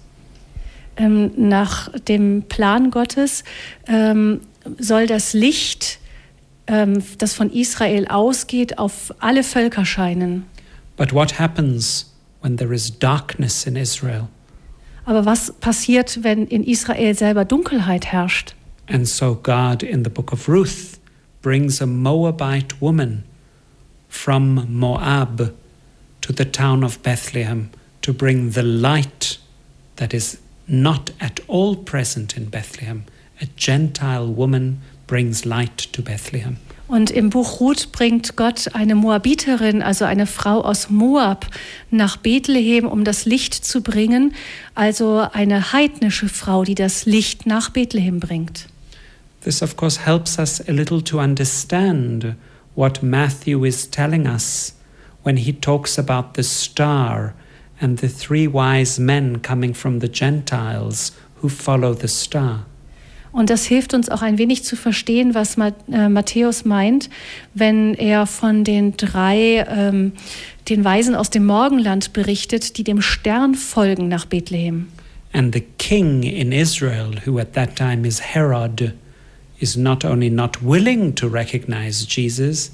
Ähm, nach dem Plan Gottes ähm, soll das Licht, ähm, das von Israel ausgeht, auf alle Völker scheinen. But what happens when there is darkness in Israel. Aber was passiert, wenn in Israel selber Dunkelheit herrscht? And so God in the book of Ruth brings a Moabite woman from Moab to the town of Bethlehem to bring the light that is not at all present in Bethlehem. A Gentile woman brings light to Bethlehem. Und im Buch Ruth bringt Gott eine Moabiterin, also eine Frau aus Moab, nach Bethlehem, um das Licht zu bringen. Also eine heidnische Frau, die das Licht nach Bethlehem bringt. This, of course, helps us a little to understand what Matthew is telling us when he talks about the star and the three wise men coming from the Gentiles who follow the star. Und das hilft uns auch ein wenig zu verstehen, was äh, Matthäus meint, wenn er von den drei, ähm, den Weisen aus dem Morgenland berichtet, die dem Stern folgen nach Bethlehem. And the king in Israel, who at that time is Herod, is not only not willing to recognize Jesus,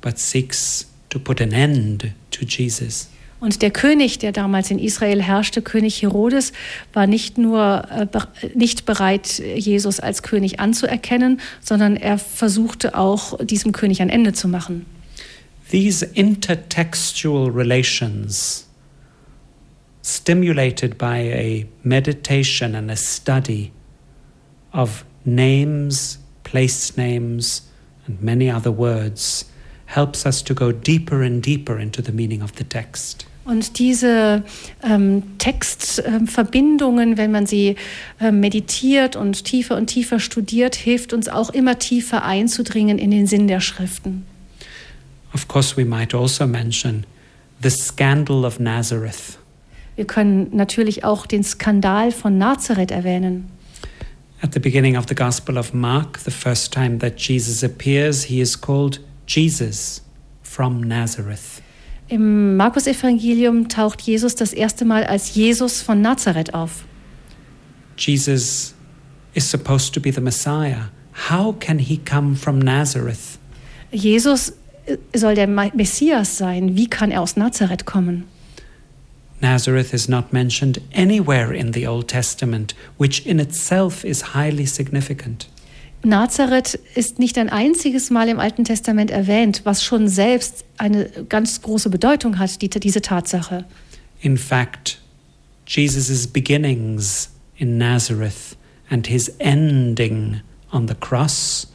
but seeks to put an end to Jesus. Und der König, der damals in Israel herrschte, König Herodes, war nicht nur äh, nicht bereit, Jesus als König anzuerkennen, sondern er versuchte auch, diesem König ein Ende zu machen. These intertextual relations, stimulated by a meditation and a study of names, place names, and many other words, helps us to go deeper and deeper into the meaning of the text. Und diese ähm, Textverbindungen, äh, wenn man sie äh, meditiert und tiefer und tiefer studiert, hilft uns auch immer tiefer einzudringen in den Sinn der Schriften. Of course, we might also mention the scandal of Nazareth. Wir können natürlich auch den Skandal von Nazareth erwähnen. At the beginning of the Gospel of Mark, the first time that Jesus appears, he is called Jesus from Nazareth. Im Markus-Evangelium taucht Jesus das erste Mal als Jesus von Nazareth auf. Jesus is supposed to be the Messiah. How can he come from Nazareth? Jesus soll der Messias sein. Wie kann er aus Nazareth kommen? Nazareth is not mentioned anywhere in the Old Testament, which in itself is highly significant. Nazareth ist nicht ein einziges Mal im Alten Testament erwähnt, was schon selbst eine ganz große Bedeutung hat, die, diese Tatsache. In fact, Jesus' beginnings in Nazareth and his ending on the cross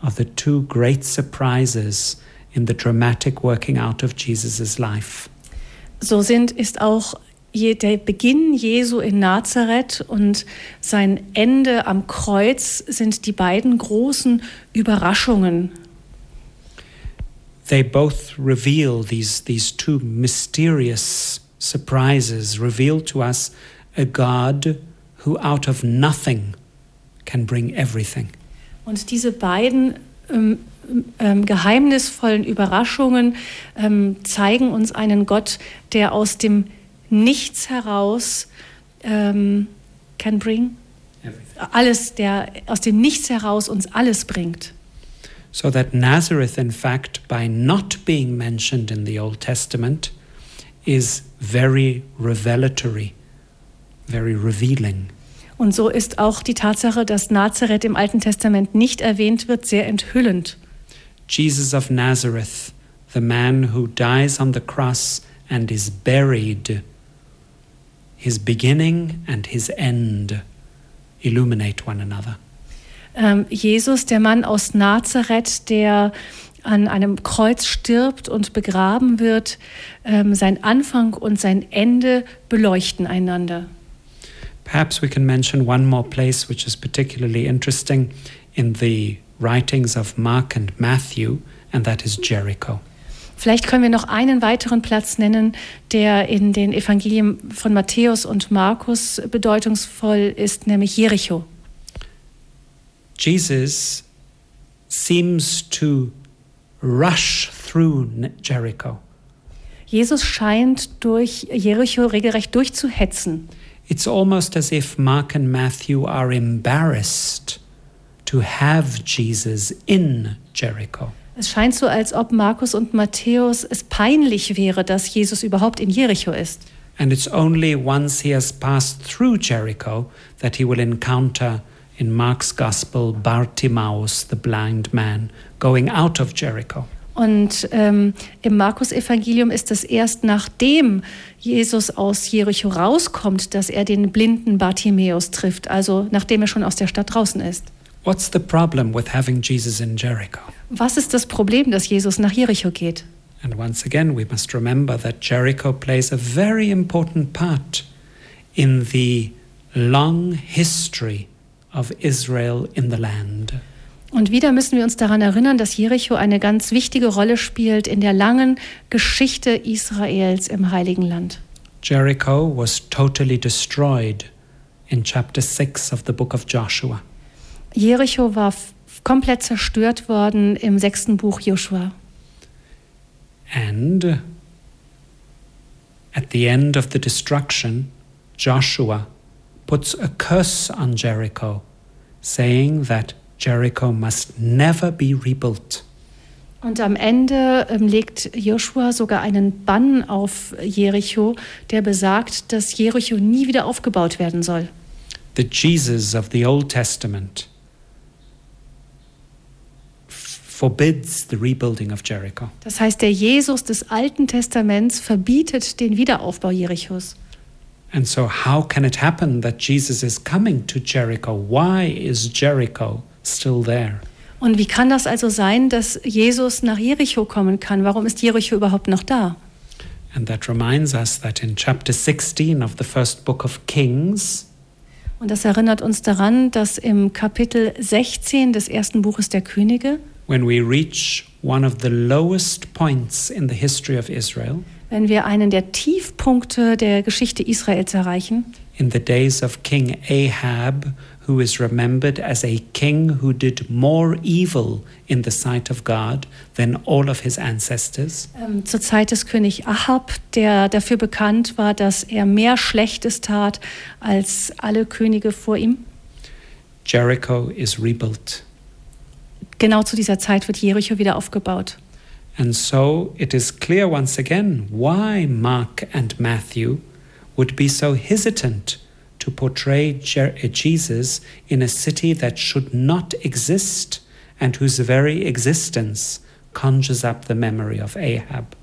are the two great surprises in the dramatic working out of Jesus' life. So sind ist auch der Beginn Jesu in Nazareth und sein Ende am Kreuz sind die beiden großen Überraschungen. They both reveal these, these two mysterious surprises, reveal to us a God who out of nothing can bring everything. Und diese beiden ähm, ähm, geheimnisvollen Überraschungen ähm, zeigen uns einen Gott, der aus dem Nichts heraus ähm, can bring alles, der aus dem Nichts heraus uns alles bringt. So that Nazareth, in fact, by not being mentioned in the Old Testament, is very revelatory, very revealing. Und so ist auch die Tatsache, dass Nazareth im Alten Testament nicht erwähnt wird, sehr enthüllend. Jesus of Nazareth, the man who dies on the cross and is buried, his beginning and his end illuminate one another. Ähm, Jesus, der Mann aus Nazareth, der an einem Kreuz stirbt und begraben wird, ähm, sein Anfang und sein Ende beleuchten einander. Perhaps we can mention one more place which is particularly interesting in the writings of Mark and Matthew, and that is Jericho. Vielleicht können wir noch einen weiteren Platz nennen, der in den Evangelien von Matthäus und Markus bedeutungsvoll ist, nämlich Jericho. Jesus seems to rush through Jericho. Jesus scheint durch Jericho regelrecht durchzuhetzen. It's almost as if Mark and Matthew are embarrassed to have Jesus in Jericho. Es scheint so, als ob Markus und Matthäus es peinlich wäre, dass Jesus überhaupt in Jericho ist. And it's only once he has passed through Jericho that he will encounter in Mark's Gospel Bartimaeus, the blind man, going out of Jericho. Und ähm, im Markus-Evangelium ist es erst nachdem Jesus aus Jericho rauskommt, dass er den blinden Bartimäus trifft, also nachdem er schon aus der Stadt draußen ist. What's the problem with having Jesus in Jericho? Was ist das Problem, dass Jesus nach Jericho geht? And once again, we must remember that Jericho plays a very important part in the long history of Israel in the land. Und wieder müssen wir uns daran erinnern, dass Jericho eine ganz wichtige Rolle spielt in der langen Geschichte Israels im Heiligen Land. Jericho was totally destroyed in chapter 6 of the book of Joshua. Jericho war komplett zerstört worden im sechsten Buch Joshua. And at the end of the destruction, Joshua puts a curse on Jericho, saying that Jericho must never be rebuilt. Und am Ende ähm, legt Joshua sogar einen Bann auf Jericho, der besagt, dass Jericho nie wieder aufgebaut werden soll. The Jesus of the Old Testament forbids the rebuilding of Jericho. Das heißt, der Jesus des Alten Testaments verbietet den Wiederaufbau Jerichos. And so how can it happen that Jesus is coming to Jericho? Why is Jericho still there? Und wie kann das also sein, dass Jesus nach Jericho kommen kann? Warum ist Jericho überhaupt noch da? And that reminds us that in chapter 16 of the first book of Kings, Und das erinnert uns daran, dass im Kapitel 16 des ersten Buches der Könige, when we reach one of the lowest points in the history of Israel, wenn wir einen der Tiefpunkte der Geschichte Israels erreichen, in the days of King Ahab, who is remembered as a king who did more evil in the sight of God than all of his ancestors. ähm, zur Zeit des König Ahab, der dafür bekannt war, dass er mehr Schlechtes tat als alle Könige vor ihm. Jericho is rebuilt. Genau zu dieser Zeit wird Jericho wieder aufgebaut. And so it is clear once again why Mark and Matthew would be so hesitant to portray uh, Jesus in a city that should not exist and whose very existence conjures up the memory of Ahab.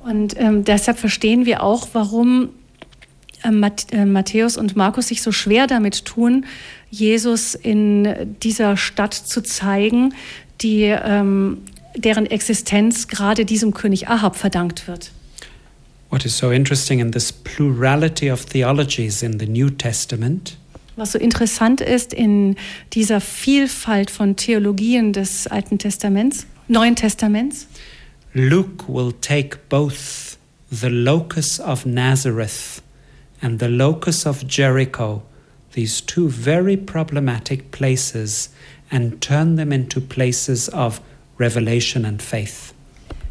Und ähm, deshalb verstehen wir auch, warum ähm, äh, Matthäus und Markus sich so schwer damit tun, Jesus in dieser Stadt zu zeigen, die, ähm, deren Existenz gerade diesem König Ahab verdankt wird. What is so interesting in this plurality of theologies in the New Testament Was so interessant ist in dieser Vielfalt von Theologien des Alten Testaments, Neuen Testaments, Luke will take both the locus of Nazareth and the locus of Jericho, these two very problematic places, and turn them into places of revelation and faith.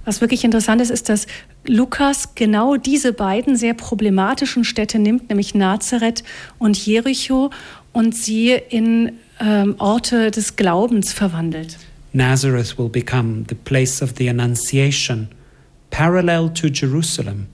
Was wirklich interessant ist, ist, dass Lukas genau diese beiden sehr problematischen Städte nimmt, nämlich Nazareth und Jericho, und sie in ähm, Orte des Glaubens verwandelt. Nazareth will become the place of the Annunciation, parallel to Jerusalem.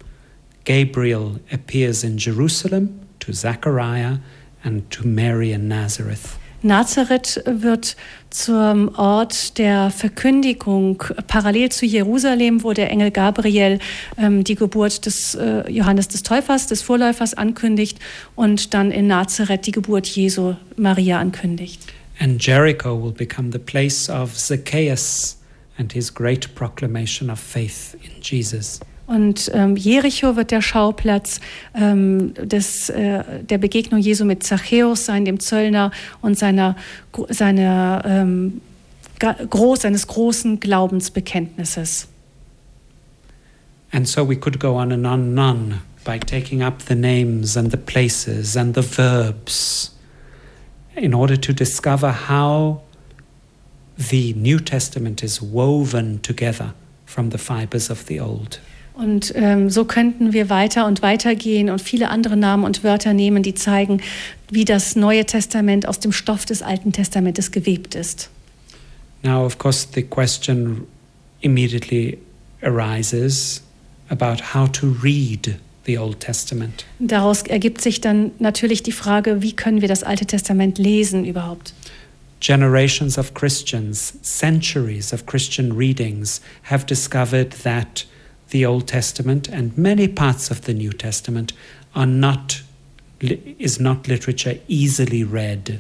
Gabriel appears in Jerusalem to Zechariah and to Mary in Nazareth. Nazareth wird zum Ort der Verkündigung parallel zu Jerusalem, wo der Engel Gabriel ähm, die Geburt des äh, Johannes des Täufers, des Vorläufers ankündigt und dann in Nazareth die Geburt Jesu Maria ankündigt. And Jericho will become the place of Zacchaeus and his great proclamation of faith in Jesus. Und ähm, Jericho wird der Schauplatz ähm, des, äh, der Begegnung Jesu mit Zachäus sein, dem Zöllner, und seiner, seiner, ähm, groß, seines großen Glaubensbekenntnisses. And so we could go on and on and on by taking up the names and the places and the verbs in order to discover how the New Testament is woven together from the fibers of the Old. Und ähm, so könnten wir weiter und weiter gehen und viele andere Namen und Wörter nehmen, die zeigen, wie das Neue Testament aus dem Stoff des Alten Testamentes gewebt ist. Now, of course, the question immediately arises about how to read the Old Testament. Daraus ergibt sich dann natürlich die Frage, wie können wir das Alte Testament lesen überhaupt? Generations of Christians, centuries of Christian readings have discovered that the Old Testament and many parts of the New Testament are not is not literature easily read.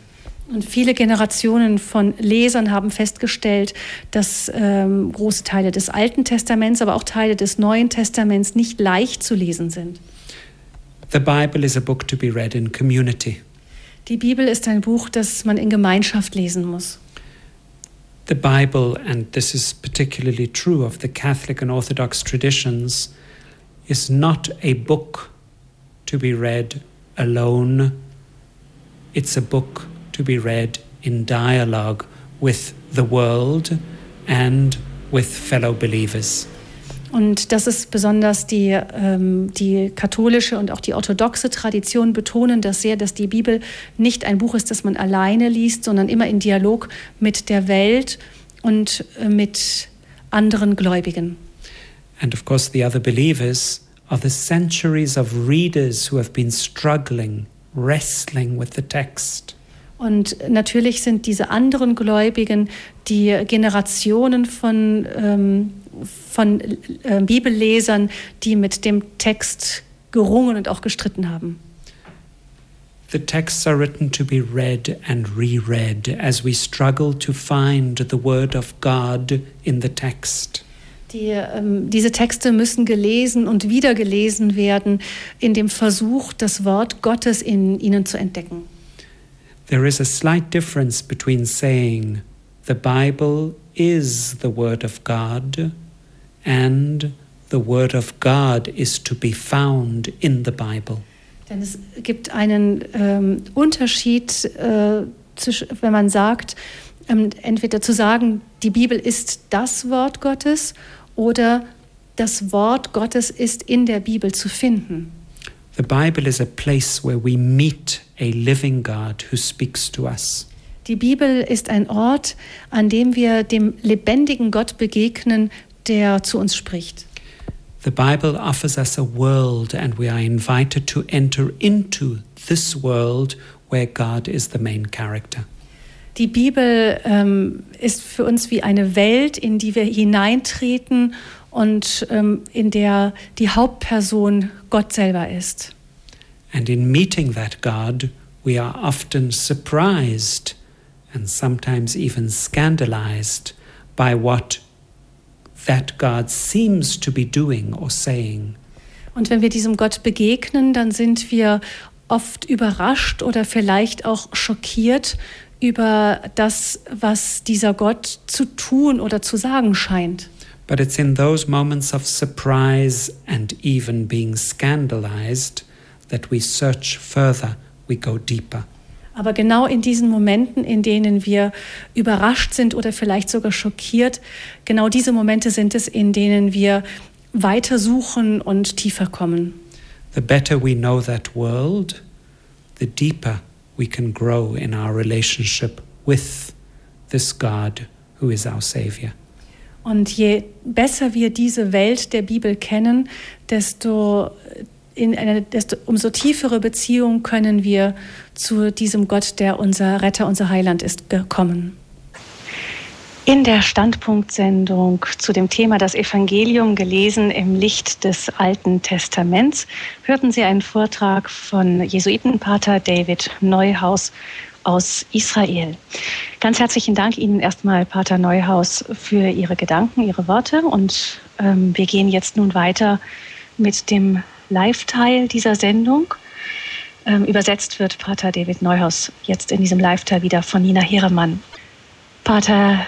Und viele Generationen von Lesern haben festgestellt, dass ähm, große Teile des Alten Testaments, aber auch Teile des Neuen Testaments nicht leicht zu lesen sind. The Bible is a book to be read in community. Die Bibel ist ein Buch, das man in Gemeinschaft lesen muss. The Bible, and this is particularly true of the Catholic and Orthodox traditions, is not a book to be read alone. It's a book to be read in dialogue with the world and with fellow believers. Und das ist besonders die, ähm, die katholische und auch die orthodoxe Tradition betonen das sehr, dass die Bibel nicht ein Buch ist, das man alleine liest, sondern immer in Dialog mit der Welt und äh, mit anderen Gläubigen. And of course the other believers are the centuries of readers who have been struggling, wrestling with the text. Und natürlich sind diese anderen Gläubigen die Generationen von ähm, von äh, Bibellesern, die mit dem Text gerungen und auch gestritten haben. The texts are written to be read and reread as we struggle to find the word of God in the text. Die, ähm, diese Texte müssen gelesen und wieder gelesen werden in dem Versuch, das Wort Gottes in ihnen zu entdecken. There is a slight difference between saying the Bible is the word of God and the word of God is to be found in the Bible. Denn es gibt einen ähm, Unterschied, äh, wenn man sagt, ähm, entweder zu sagen, die Bibel ist das Wort Gottes oder das Wort Gottes ist in der Bibel zu finden. The Bible is a place where we meet a living God who speaks to us. Die Bibel ist ein Ort, an dem wir dem lebendigen Gott begegnen, der zu uns spricht. The Bible offers us a world and we are invited to enter into this world where God is the main character. Die Bibel ähm, ist für uns wie eine Welt, in die wir hineintreten und ähm, in der die Hauptperson Gott selber ist. And in meeting that God, we are often surprised and sometimes even scandalized by what that God seems to be doing or saying. Und wenn wir diesem Gott begegnen, dann sind wir oft überrascht oder vielleicht auch schockiert über das, was dieser Gott zu tun oder zu sagen scheint. But it's in those moments of surprise and even being scandalized that we search further, we go deeper. Aber genau in diesen Momenten, in denen wir überrascht sind oder vielleicht sogar schockiert, genau diese Momente sind es, in denen wir weiter suchen und tiefer kommen. The better we know that world, the deeper we can grow in our relationship with this God who is our Savior. Und je besser wir diese Welt der Bibel kennen, desto, in eine, desto umso tiefere Beziehung können wir zu diesem Gott, der unser Retter, unser Heiland ist, kommen. In der Standpunktsendung zu dem Thema das Evangelium gelesen im Licht des Alten Testaments hörten Sie einen Vortrag von Jesuitenpater David Neuhaus aus Israel. Ganz herzlichen Dank Ihnen erstmal, Pater Neuhaus, für Ihre Gedanken, Ihre Worte. Und ähm, wir gehen jetzt nun weiter mit dem Live-Teil dieser Sendung. Ähm, übersetzt wird Pater David Neuhaus jetzt in diesem Live-Teil wieder von Nina Heeremann. Pater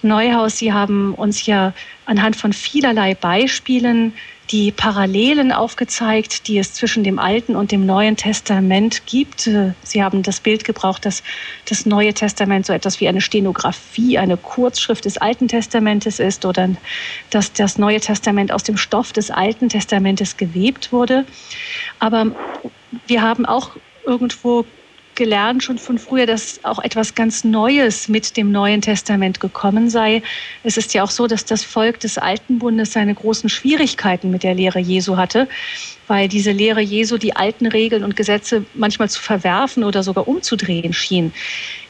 Neuhaus, Sie haben uns ja anhand von vielerlei Beispielen die Parallelen aufgezeigt, die es zwischen dem Alten und dem Neuen Testament gibt. Sie haben das Bild gebraucht, dass das Neue Testament so etwas wie eine Stenografie, eine Kurzschrift des Alten Testamentes ist oder dass das Neue Testament aus dem Stoff des Alten Testamentes gewebt wurde. Aber wir haben auch irgendwo gelernt schon von früher, dass auch etwas ganz Neues mit dem Neuen Testament gekommen sei. Es ist ja auch so, dass das Volk des Alten Bundes seine großen Schwierigkeiten mit der Lehre Jesu hatte, weil diese Lehre Jesu die alten Regeln und Gesetze manchmal zu verwerfen oder sogar umzudrehen schien.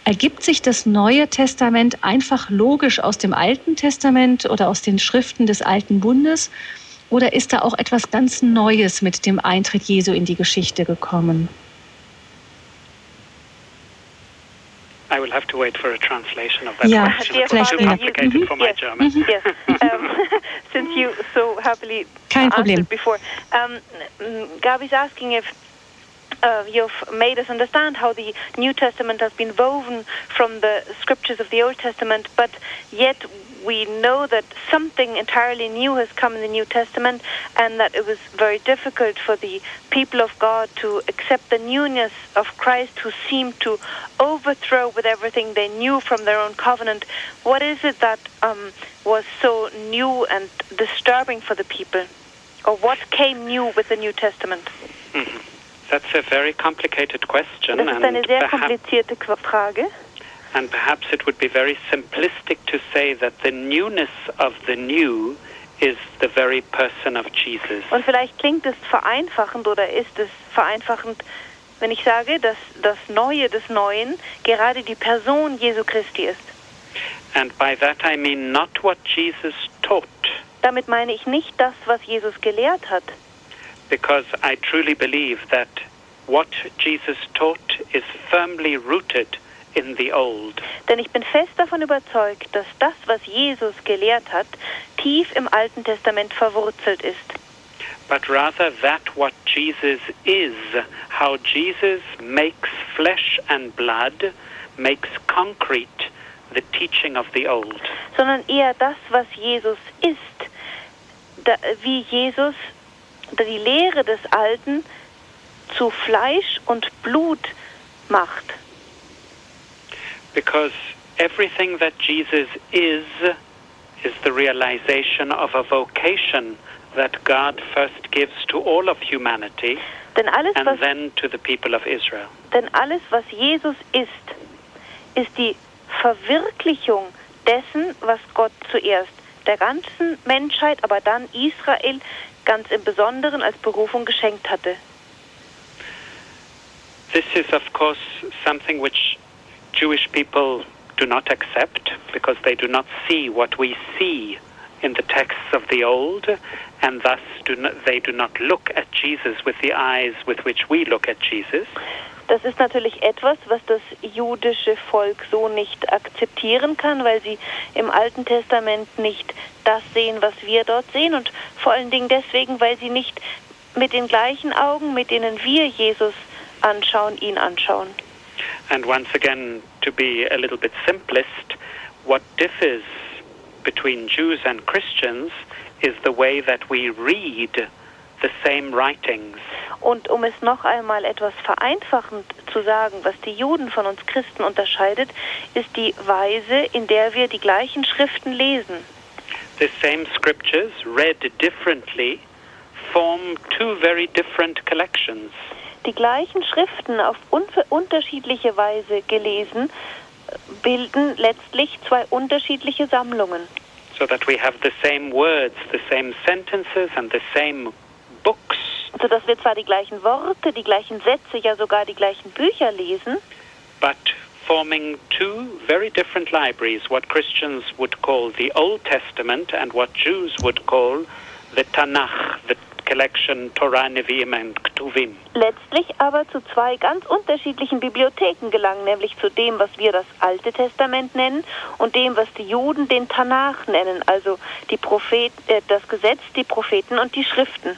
Ergibt sich das Neue Testament einfach logisch aus dem Alten Testament oder aus den Schriften des Alten Bundes? Oder ist da auch etwas ganz Neues mit dem Eintritt Jesu in die Geschichte gekommen? I will have to wait for a translation of that yeah. question. It's too complicated for my yes. German. Yes. Um, since you so happily Kein answered Problem. before, um, Gabi's asking if uh, you've made us understand how the New Testament has been woven from the scriptures of the Old Testament, but yet we know that something entirely new has come in the New Testament and that it was very difficult for the people of God to accept the newness of Christ who seemed to overthrow with everything they knew from their own covenant. What is it that um, was so new and disturbing for the people? Or what came new with the New Testament? Mm-hmm. That's a very complicated question. Das ist eine sehr komplizierte Frage. And perhaps it would be very simplistic to say that the newness of the new is the very person of Jesus. Und vielleicht klingt es vereinfachend oder ist es vereinfachend, wenn ich sage, dass das Neue des Neuen gerade die Person Jesu Christi ist. And by that I mean not what Jesus taught. Damit meine ich nicht das, was Jesus gelehrt hat. Because I truly believe that what Jesus taught is firmly rooted in the old. Denn ich bin fest davon überzeugt, dass das, was Jesus gelehrt hat, tief im Alten Testament verwurzelt ist. But rather that what Jesus is, how Jesus makes flesh and blood, makes concrete the teaching of the old. Sondern eher das, was Jesus ist, da, wie Jesus die Lehre des Alten zu Fleisch und Blut macht. because everything that Jesus is is the realization of a vocation that God first gives to all of humanity Denn alles, and was, then to the people of Israel. denn alles, was Jesus ist, ist die Verwirklichung dessen, was Gott zuerst der ganzen Menschheit, aber dann Israel ganz im Besonderen als Berufung geschenkt hatte. This is, of course, something which Jewish people do not accept because they do not see what we see in the texts of the old, and thus do not, they do not look at Jesus with the eyes with which we look at Jesus. Das ist natürlich etwas, was das jüdische Volk so nicht akzeptieren kann, weil sie im Alten Testament nicht das sehen, was wir dort sehen und vor allen Dingen deswegen, weil sie nicht mit den gleichen Augen, mit denen wir Jesus anschauen, ihn anschauen. And once again, to be a little bit simplest, what differs between Jews and Christians is the way that we read. Und um es noch einmal etwas vereinfachend zu sagen, was die Juden von uns Christen unterscheidet, ist die Weise, in der wir die gleichen Schriften lesen. The same scriptures, read differently, form two very different collections. Die gleichen Schriften auf un unterschiedliche Weise gelesen bilden letztlich zwei unterschiedliche Sammlungen. So that we have the same words, the same sentences and the same books. So dass wir zwar die gleichen Worte, die gleichen Sätze, ja sogar die gleichen Bücher lesen, but forming two very different libraries, what Christians would call the Old Testament and what Jews would call the Tanakh, the collection Torah, Nevi'im and Ktuvim. letztlich aber zu zwei ganz unterschiedlichen Bibliotheken gelangen, nämlich zu dem, was wir das Alte Testament nennen und dem, was die Juden den Tanach nennen, also die Prophet, äh, das Gesetz, die Propheten und die Schriften.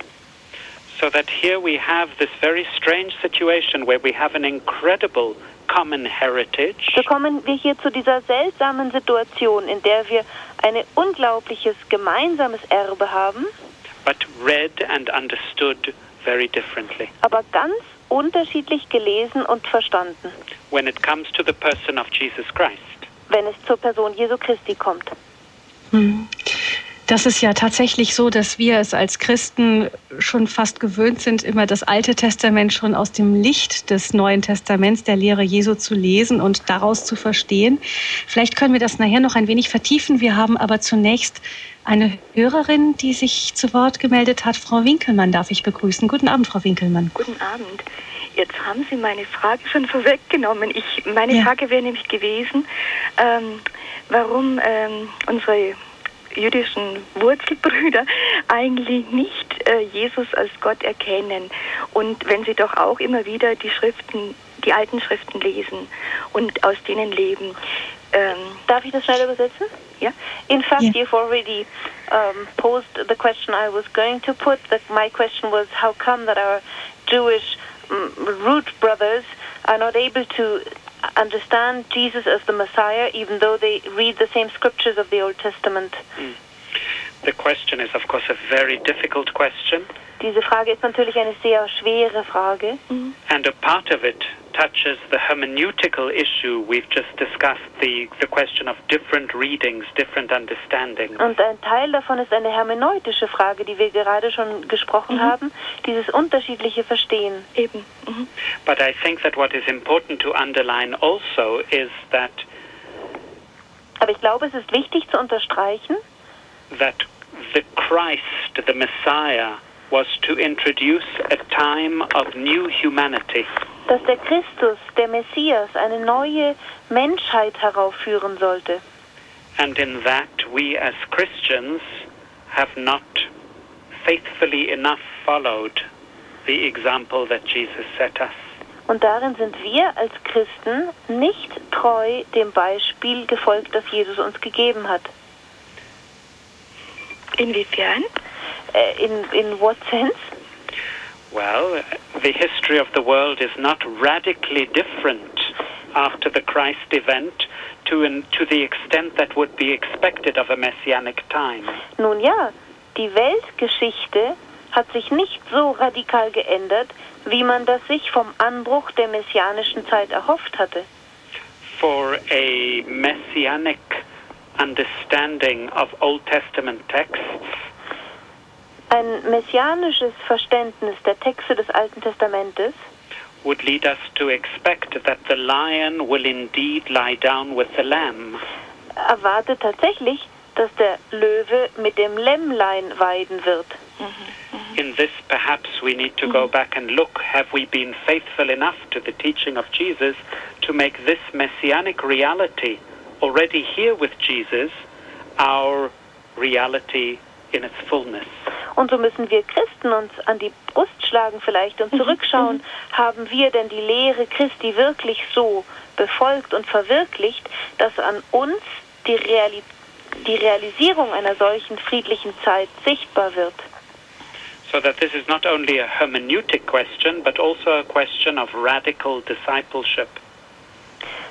So that here we have this very strange situation where we have an incredible common heritage, So kommen wir hier zu dieser seltsamen Situation, in der wir ein unglaubliches gemeinsames Erbe haben, but read and understood very differently. aber ganz unterschiedlich gelesen und verstanden, When it comes to the person of Jesus Christ, wenn es zur Person Jesu Christi kommt. Hm. Das ist ja tatsächlich so, dass wir es als Christen schon fast gewöhnt sind, immer das Alte Testament schon aus dem Licht des Neuen Testaments, der Lehre Jesu zu lesen und daraus zu verstehen. Vielleicht können wir das nachher noch ein wenig vertiefen. Wir haben aber zunächst eine Hörerin, die sich zu Wort gemeldet hat. Frau Winkelmann darf ich begrüßen. Guten Abend, Frau Winkelmann. Guten Abend. Jetzt haben Sie meine Frage schon vorweggenommen. Ich, meine Ja. Frage wäre nämlich gewesen, ähm, warum ähm, unsere jüdischen Wurzelbrüder eigentlich nicht äh, Jesus als Gott erkennen und wenn sie doch auch immer wieder die Schriften, die alten Schriften lesen und aus denen leben. Ähm, Darf ich das schnell übersetzen? Ja. In fact, Yeah. you've already um, posed the question I was going to put. That my question was, how come that our Jewish um, root brothers are not able to understand Jesus as the Messiah, even though they read the same scriptures of the Old Testament? Hmm. the question is, of course, a very difficult question, Diese Frage ist natürlich eine sehr schwere Frage. Mhm. and a part of it touches the hermeneutical issue we've just discussed, the, the question of different readings, different understandings. Und ein Teil davon ist eine hermeneutische Frage, die wir gerade schon gesprochen haben, dieses unterschiedliche Verstehen. eben. Mhm. But I think that what is important to underline also is that Aber ich glaube, es ist wichtig zu unterstreichen, that the Christ, the Messiah, was to introduce a time of new humanity. dass der Christus, der Messias, eine neue Menschheit heraufführen sollte. And in that, we as Christians have not faithfully enough followed the example that Jesus set us. Und darin sind wir als Christen nicht treu dem Beispiel gefolgt, das Jesus uns gegeben hat. Inwiefern? Äh, in, in what sense? Well, the history of the world is not radically different after the Christ event to, an, to the extent that would be expected of a messianic time. Nun ja, die Weltgeschichte hat sich nicht so radikal geändert, wie man das sich vom Anbruch der messianischen Zeit erhofft hatte. For a messianic understanding of Old Testament texts, Ein messianisches Verständnis der Texte des Alten Testamentes would lead us to expect that the lion will indeed lie down with the lamb. erwartet tatsächlich, dass der Löwe mit dem Lämmlein weiden wird. In this, perhaps we need to go back and look have we been faithful enough to the teaching of Jesus to make this messianic reality already here with Jesus our reality in its fullness? Und so müssen wir Christen uns an die Brust schlagen vielleicht und zurückschauen, haben wir denn die Lehre Christi wirklich so befolgt und verwirklicht, dass an uns die, Reali die Realisierung einer solchen friedlichen Zeit sichtbar wird. So that this is not only a hermeneutic question, but also a question of radical discipleship.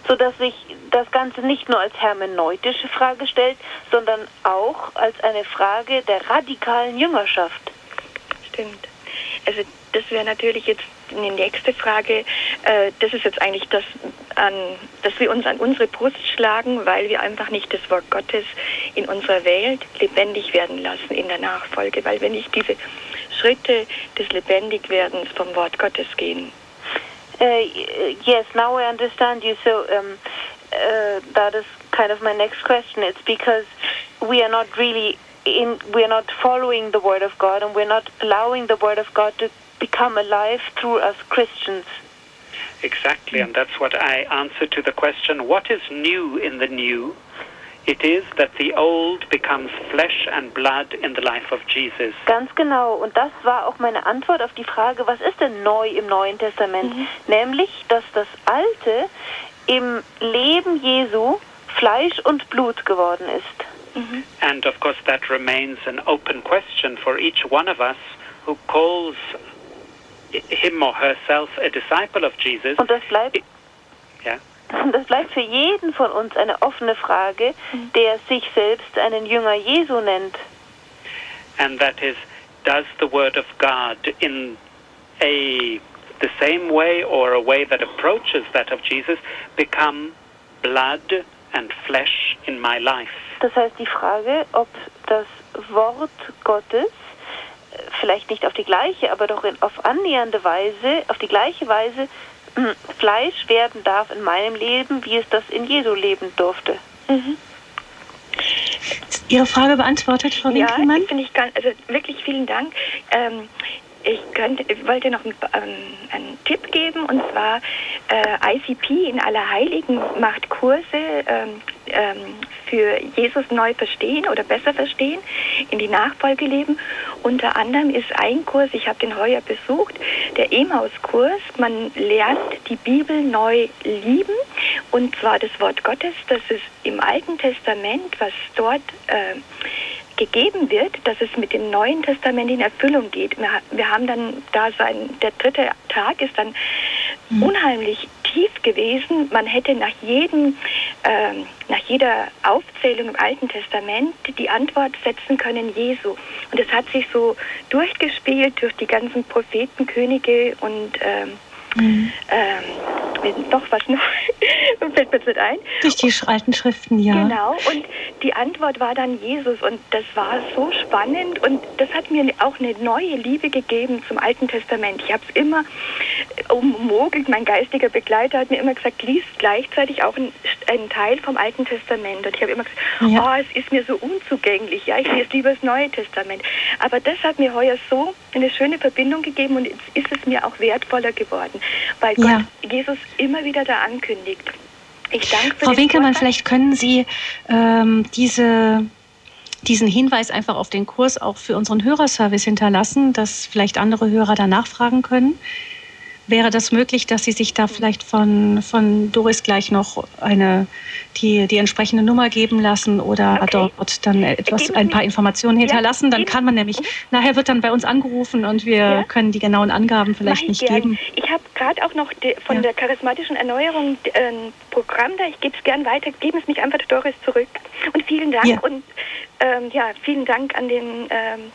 Sodass sich das Ganze nicht nur als hermeneutische Frage stellt, sondern auch als eine Frage der radikalen Jüngerschaft. Stimmt. Also das wäre natürlich jetzt eine nächste Frage. äh, das ist jetzt eigentlich das, an, dass wir uns an unsere Brust schlagen, weil wir einfach nicht das Wort Gottes in unserer Welt lebendig werden lassen in der Nachfolge, weil wir nicht diese Schritte des Lebendigwerdens vom Wort Gottes gehen. Uh, yes, now I understand you. So um, uh, that is kind of my next question. It's because we are not really in, we are not following the Word of God, and we're not allowing the Word of God to become alive through us Christians. Exactly, and that's what I answer to the question what is new in the new? It is that the old becomes flesh and blood in the life of Jesus. Ganz genau, und das war auch meine Antwort auf die Frage, was ist denn neu im Neuen Testament? Mhm. Nämlich, dass das Alte im Leben Jesu Fleisch und Blut geworden ist. Mhm. And of course that remains an open question for each one of us who calls him or herself a disciple of Jesus. Und das bleibt. Das bleibt für jeden von uns eine offene Frage, mhm. der sich selbst einen Jünger Jesu nennt. And that is, does the word of God in a the same way or a way that approaches that of Jesus become blood and flesh in my life? Das heißt die Frage, ob das Wort Gottes vielleicht nicht auf die gleiche, aber doch in, auf annähernde Weise, auf die gleiche Weise Fleisch werden darf in meinem Leben, wie es das in Jesu Leben durfte. Mhm. Ihre Frage beantwortet, Frau Winkelmann? Ja, finde ich ganz, also wirklich vielen Dank. Ähm, ich, könnte, ich wollte noch einen, ähm, einen Tipp geben und zwar äh, ICP in Allerheiligen macht Kurse ähm, ähm, für Jesus neu verstehen oder besser verstehen, in die Nachfolge leben. Unter anderem ist ein Kurs, ich habe den heuer besucht, der Emaus-Kurs. Man lernt die Bibel neu lieben und zwar das Wort Gottes, das ist im Alten Testament, was dort äh, gegeben wird, dass es mit dem Neuen Testament in Erfüllung geht. Wir, haben dann da sein, der dritte Tag ist dann mhm. unheimlich tief gewesen. Man hätte nach jedem, ähm, nach jeder Aufzählung im Alten Testament die Antwort setzen können Jesu. Und es hat sich so durchgespielt durch die ganzen Propheten, Könige und ähm, Mhm. Ähm, doch was noch, fällt mir nicht ein. Durch die alten Schriften, ja. Genau, und die Antwort war dann Jesus und das war so spannend und das hat mir auch eine neue Liebe gegeben zum Alten Testament. Ich habe es immer ummogelt, mein geistiger Begleiter hat mir immer gesagt, lies gleichzeitig auch einen, Teil vom Alten Testament und ich habe immer gesagt, ja. oh, es ist mir so unzugänglich, ja, ich lese lieber das Neue Testament. Aber das hat mir heuer so eine schöne Verbindung gegeben und jetzt ist es mir auch wertvoller geworden weil Gott ja. Jesus immer wieder da ankündigt. Ich danke Frau Winkelmann, Vortrag. vielleicht können Sie ähm, diese, diesen Hinweis einfach auf den Kurs auch für unseren Hörerservice hinterlassen, dass vielleicht andere Hörer danach fragen können. Wäre das möglich, dass Sie sich da vielleicht von, von Doris gleich noch eine, die, die entsprechende Nummer geben lassen oder okay. dort dann etwas, ein paar Informationen hinterlassen? Dann kann man nämlich, nachher wird dann bei uns angerufen und wir ja. können die genauen Angaben vielleicht nicht gern. geben. Ich habe gerade auch noch von ja. der charismatischen Erneuerung ein Programm da. Ich gebe es gern weiter. Geben es mich einfach Doris zurück. Und vielen Dank ja. und ähm, ja, vielen Dank an den ähm,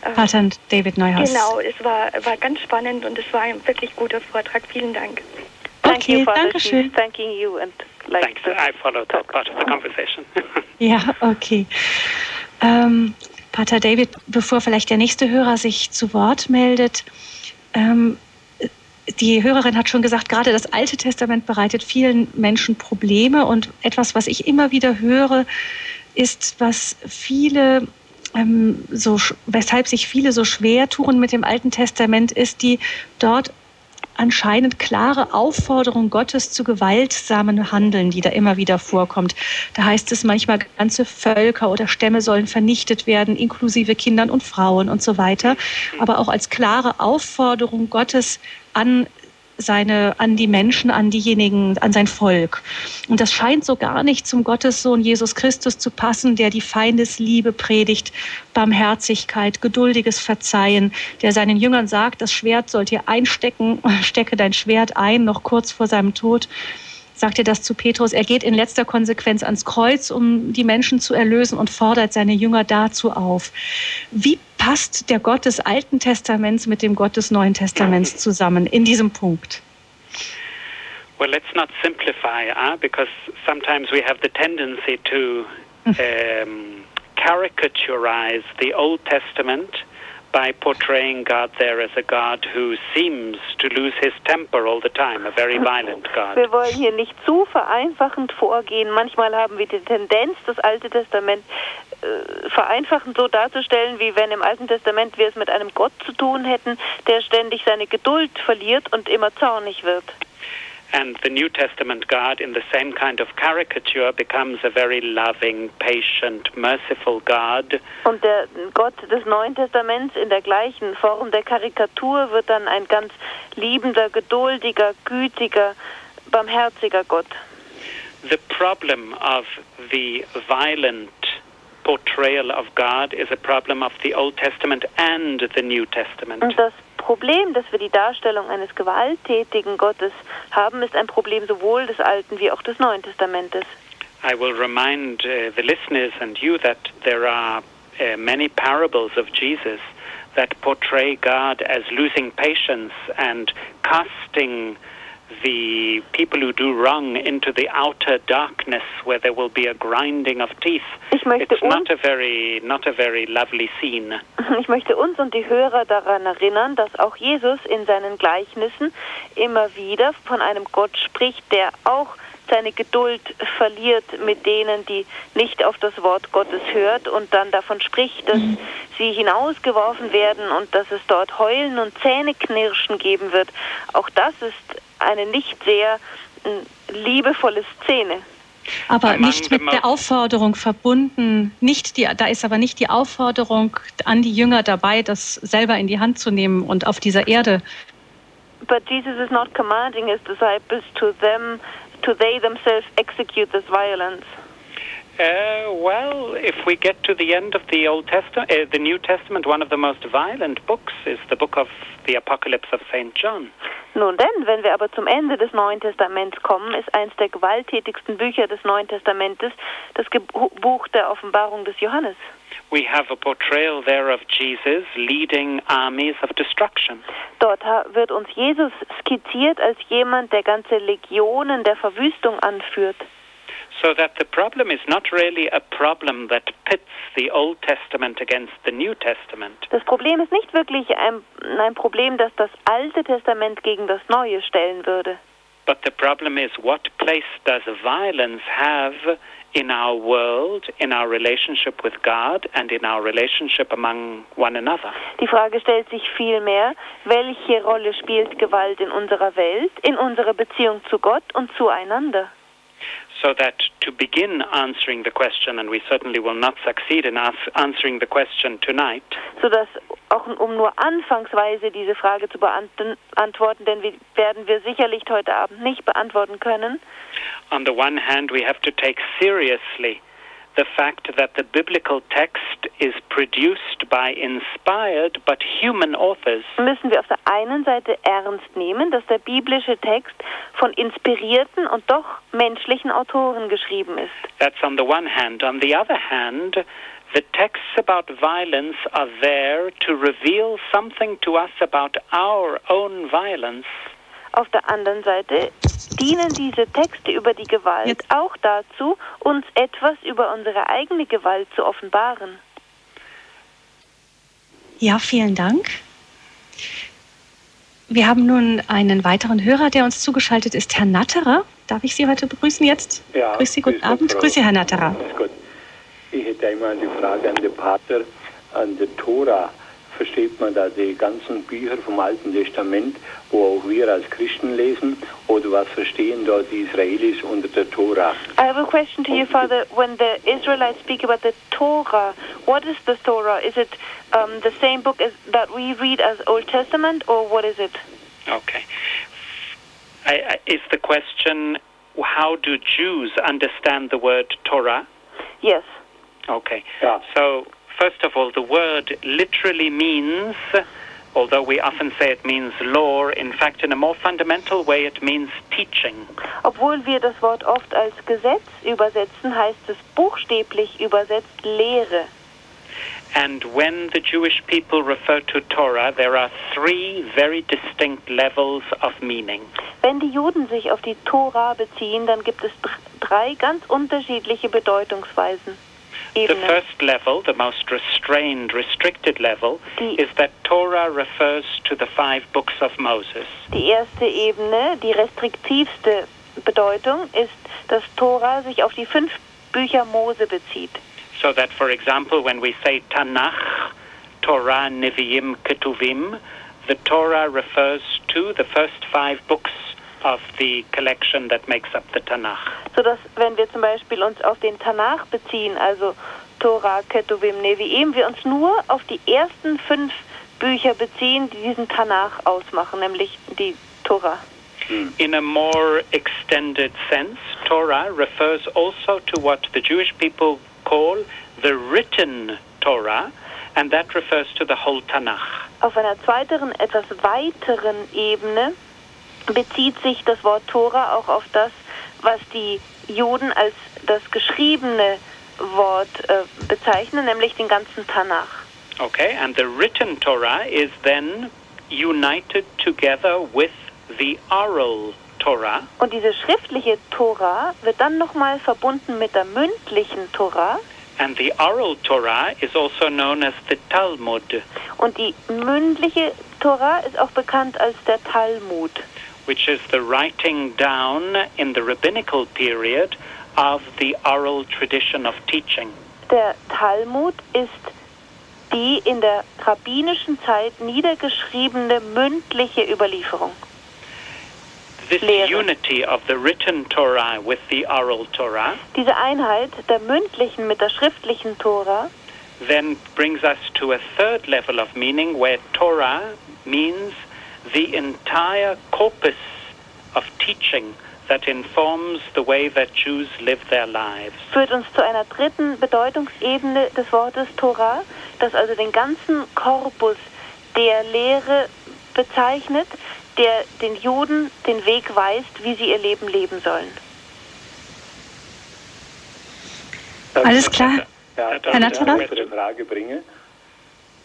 Pater David Neuhaus. Genau, es war, war ganz spannend und es war ein wirklich guter Vortrag. Vielen Dank. Okay, danke schön. Thanking you and like Thanks. I followed that part of the conversation. ja, okay. Ähm, Pater David, bevor vielleicht der nächste Hörer sich zu Wort meldet, ähm, die Hörerin hat schon gesagt, gerade das Alte Testament bereitet vielen Menschen Probleme und etwas, was ich immer wieder höre, ist, was viele ähm, so, weshalb sich viele so schwer tun mit dem Alten Testament, ist die dort anscheinend klare Aufforderung Gottes zu gewaltsamen Handeln, die da immer wieder vorkommt. Da heißt es manchmal, ganze Völker oder Stämme sollen vernichtet werden, inklusive Kindern und Frauen und so weiter. Aber auch als klare Aufforderung Gottes an seine, an die Menschen, an diejenigen, an sein Volk. Und das scheint so gar nicht zum Gottessohn Jesus Christus zu passen, der die Feindesliebe predigt, Barmherzigkeit, geduldiges Verzeihen, der seinen Jüngern sagt, das Schwert sollt ihr einstecken, stecke dein Schwert ein, noch kurz vor seinem Tod sagt er das zu Petrus. Er geht in letzter Konsequenz ans Kreuz, um die Menschen zu erlösen und fordert seine Jünger dazu auf. Wie passt der Gott des Alten Testaments mit dem Gott des Neuen Testaments zusammen in diesem Punkt? Well, let's not simplify, uh, because sometimes we have the tendency to um, caricaturize the Old Testament by portraying God there as a God who seems to lose his temper all the time, a very violent God. Wir wollen hier nicht zu vereinfachend vorgehen. Manchmal haben wir die Tendenz, das Alte Testament äh, vereinfachend so darzustellen, wie wenn im Alten Testament wir es mit einem Gott zu tun hätten, der ständig seine Geduld verliert und immer zornig wird. And the New Testament God, in the same kind of caricature, becomes a very loving, patient, merciful God. Und der Gott des Neuen Testaments in der gleichen Form der Karikatur wird dann ein ganz liebender, geduldiger, gütiger, barmherziger Gott. The problem of the violent portrayal of God is a problem of the Old Testament and the New Testament. Und das Problem, dass wir die Darstellung eines gewalttätigen Gottes haben, ist ein Problem sowohl des Alten wie auch des Neuen Testamentes. I will remind uh, the listeners and you that there are uh, many parables of Jesus that portray God as losing patience and casting the people who do wrong into the outer darkness where there will be a grinding of teeth. Ich möchte, It's uns, not a very not a very lovely scene. ich möchte uns und die Hörer daran erinnern, dass auch Jesus in seinen Gleichnissen immer wieder von einem Gott spricht, der auch seine Geduld verliert mit denen, die nicht auf das Wort Gottes hört und dann davon spricht, dass sie hinausgeworfen werden und dass es dort Heulen und Zähneknirschen geben wird. Auch das ist eine nicht sehr äh, liebevolle Szene. Aber nicht the mit der Aufforderung verbunden, nicht die, da ist aber nicht die Aufforderung an die Jünger dabei, das selber in die Hand zu nehmen und auf dieser Erde But Jesus is not commanding his disciples to them, to they themselves execute this violence. Uh, well, if we get to the end of the Old Testament, uh, the New Testament, one of the most violent books is the book of the Apocalypse of Saint John. Nun denn, wenn wir aber zum Ende des Neuen Testaments kommen, ist eines der gewalttätigsten Bücher des Neuen Testamentes das Ge Buch der Offenbarung des Johannes. We have a portrayal there of Jesus leading armies of destruction. Dort wird uns Jesus skizziert als jemand, der ganze Legionen der Verwüstung anführt. So that the problem is not really a problem that pits the Old Testament against the New Testament, Das Problem ist nicht wirklich ein, ein Problem, das das Alte Testament gegen das Neue stellen würde. but the problem is what place does violence have in our world, in our relationship with God, and in our relationship among one another? Die Frage stellt sich vielmehr, welche Rolle spielt Gewalt in unserer Welt, in unserer Beziehung zu Gott und zueinander? So that to begin answering the question, and we certainly will not succeed in answering the question tonight, Sodass auch um nur anfangsweise diese Frage zu beantworten, denn wir werden wir sicherlich heute Abend nicht beantworten können. on the one hand, we have to take seriously the fact that the biblical text is produced by inspired but human authors. Müssen wir auf der einen Seite ernst nehmen, dass der biblische Text von inspirierten und doch menschlichen Autoren geschrieben ist. That's on the one hand. On the other hand, the texts about violence are there to reveal something to us about our own violence. Auf der anderen Seite dienen diese Texte über die Gewalt Jetzt- auch dazu, uns etwas über unsere eigene Gewalt zu offenbaren. Ja, vielen Dank. Wir haben nun einen weiteren Hörer, der uns zugeschaltet ist, Herr Natterer. Darf ich Sie heute begrüßen jetzt? Ja, Grüß Sie, guten grüß Gott, Abend. Frau- Grüß Sie, Herr Natterer. Grüß Gott. Ich hätte einmal eine Frage an den Pater, an der Tora. Versteht man da die ganzen Bücher vom Alten Testament, wo auch wir als Christen lesen, oder was verstehen da die Israelis unter der Tora? I have a question to you, Father. When the Israelites speak about the Torah, what is the Torah? Is it um, the same book as, that we read as Old Testament, or what is it? Okay. I, I, is the question how do Jews understand the word Torah? Yes. Okay. Ja. So, first of all, the word literally means, although we often say it means law, in fact, in a more fundamental way, it means teaching. Obwohl wir das Wort oft als Gesetz übersetzen, heißt es buchstäblich übersetzt Lehre. And when the Jewish people refer to Torah, there are three very distinct levels of meaning. Wenn die Juden sich auf die Tora beziehen, dann gibt es dr- drei ganz unterschiedliche Bedeutungsweisen. The first level, the most restrained, restricted level, is that Torah refers to the five books of Moses. Die erste Ebene, die restriktivste Bedeutung, ist, dass Tora sich auf die fünf Bücher Mose bezieht. So that, for example, when we say Tanakh, Torah, Nevi'im, Ketuvim, the Torah refers to the first five books of the collection that makes up the Tanakh. Sodass, wenn wir zum Beispiel uns auf den Tanach beziehen, also Tora, Ketuvim, Nevi'im, wir uns nur auf die ersten fünf Bücher beziehen, die diesen Tanach ausmachen, nämlich die Tora. In a more extended sense, Torah refers also to what the Jewish people call the written Torah, and that refers to the whole Tanakh. Auf einer zweiteren, etwas weiteren Ebene bezieht sich das Wort Tora auch auf das, was die Juden als das geschriebene Wort äh, bezeichnen, nämlich den ganzen Tanach. Okay, and the written Torah is then united together with the oral Torah, Und diese schriftliche Tora wird dann nochmal verbunden mit der mündlichen Tora. and the oral Torah is also known as the Talmud, Und die mündliche Tora ist auch bekannt als der Talmud. Which is the writing down in the rabbinical period of the oral tradition of teaching. Der Talmud ist die in der rabbinischen Zeit niedergeschriebene mündliche Überlieferung. This Lehre. unity of the written Torah with the oral Torah Diese Einheit der mündlichen mit der schriftlichen Tora then brings us to a third level of meaning where Torah means the entire corpus of teaching that informs the way that Jews live their lives. führt uns zu einer dritten Bedeutungsebene des Wortes Tora, das also den ganzen Korpus der Lehre bezeichnet, der den Juden den Weg weist, wie sie ihr Leben leben sollen. Alles klar. Ja, Herr darf ich Natterer? eine Frage bringen?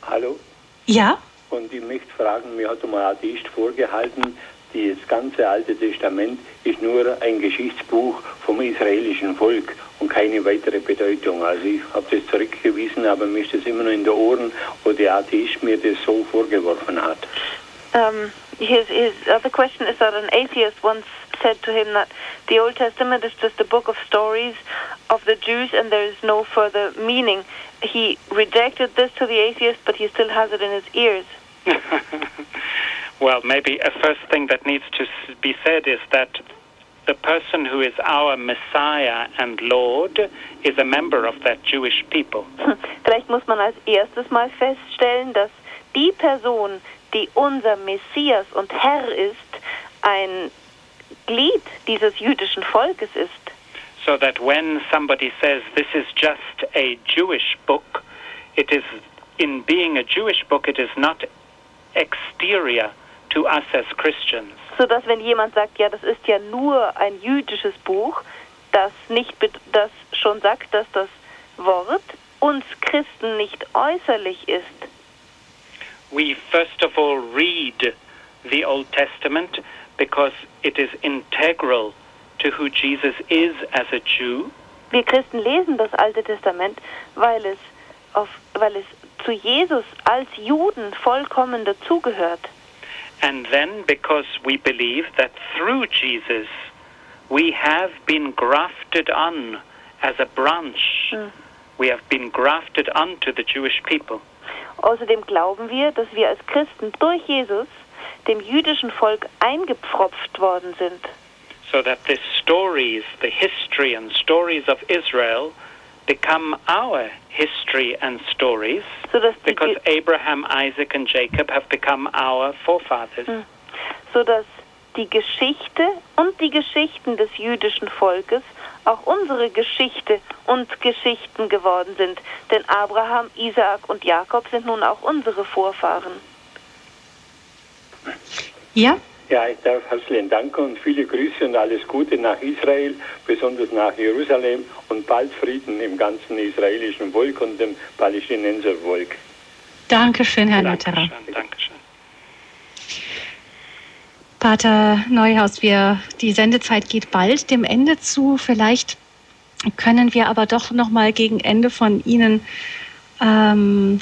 Hallo? Ja, Und ich möchte fragen, mir hat einmal ein Atheist vorgehalten, das ganze Alte Testament ist nur ein Geschichtsbuch vom israelischen Volk und keine weitere Bedeutung. Also ich habe das zurückgewiesen, aber mir ist das immer noch in den Ohren, wo der Atheist mir das so vorgeworfen hat. Um, his, his other question is that an atheist once said to him that the Old Testament is just a book of stories of the Jews and there is no further meaning. He rejected this to the atheist, but he still has it in his ears. well, maybe a first thing that needs to be said is that the person who is our Messiah and Lord is a member of that Jewish people. Vielleicht muss man als erstes mal feststellen, dass die Person, die unser Messias und Herr ist, ein Glied dieses jüdischen Volkes ist. So that when somebody says this is just a Jewish book, it is, in being a Jewish book, it is not exterior to us as Christians. sodass wenn jemand sagt, ja, das ist ja nur ein jüdisches Buch, das nicht das schon sagt, dass das Wort uns Christen nicht äußerlich ist. We first of all read the Old Testament because it is integral to who Jesus is as a Jew, Wir Christen lesen das Alte Testament, weil es auf weil es zu Jesus als Juden vollkommen dazugehört. and then because we believe that through Jesus we have been grafted on as a branch. Mm. We have been grafted onto the Jewish people. Außerdem glauben wir, dass wir als Christen durch Jesus dem jüdischen Volk eingepfropft worden sind. so that the stories, the history and stories of Israel become our history and stories die, because Abraham, Isaac, and Jacob have become our forefathers. Hm. sodass die Geschichte und die Geschichten des jüdischen Volkes auch unsere Geschichte und Geschichten geworden sind. Denn Abraham, Isaak und Jakob sind nun auch unsere Vorfahren. ja, Ja, ich darf herzlichen Dank und viele Grüße und alles Gute nach Israel, besonders nach Jerusalem und bald Frieden im ganzen israelischen Volk und dem Palästinenservolk. Dankeschön, Herr Natterer. Dankeschön. Pater Neuhaus, wir, die Sendezeit geht bald dem Ende zu. Vielleicht können wir aber doch noch mal gegen Ende von Ihnen ähm,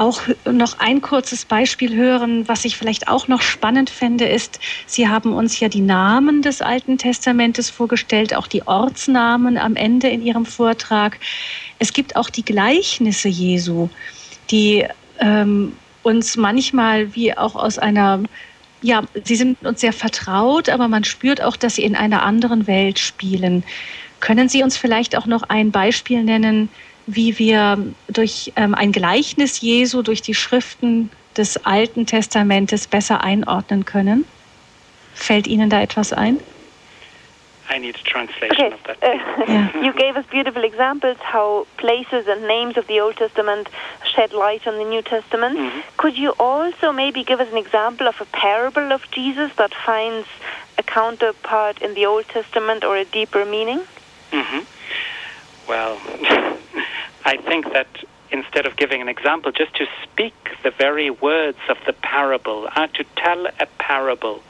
auch noch ein kurzes Beispiel hören, was ich vielleicht auch noch spannend fände, ist, Sie haben uns ja die Namen des Alten Testamentes vorgestellt, auch die Ortsnamen am Ende in Ihrem Vortrag. Es gibt auch die Gleichnisse Jesu, die ähm, uns manchmal wie auch aus einer ja, sie sind uns sehr vertraut, aber man spürt auch, dass sie in einer anderen Welt spielen. Können Sie uns vielleicht auch noch ein Beispiel nennen, wie wir durch ähm, ein Gleichnis Jesu, durch die Schriften des Alten Testamentes besser einordnen können? Fällt Ihnen da etwas ein? I need a translation Okay. of that. Uh, Yeah. You gave us beautiful examples how places and names of the Old Testament shed light on the New Testament. Could you also maybe give us an example of a parable of Jesus that finds a counterpart in the Old Testament or a deeper meaning? hmm Well, I think that instead of giving an example, just to speak the very words of the parable, uh, to tell a parable,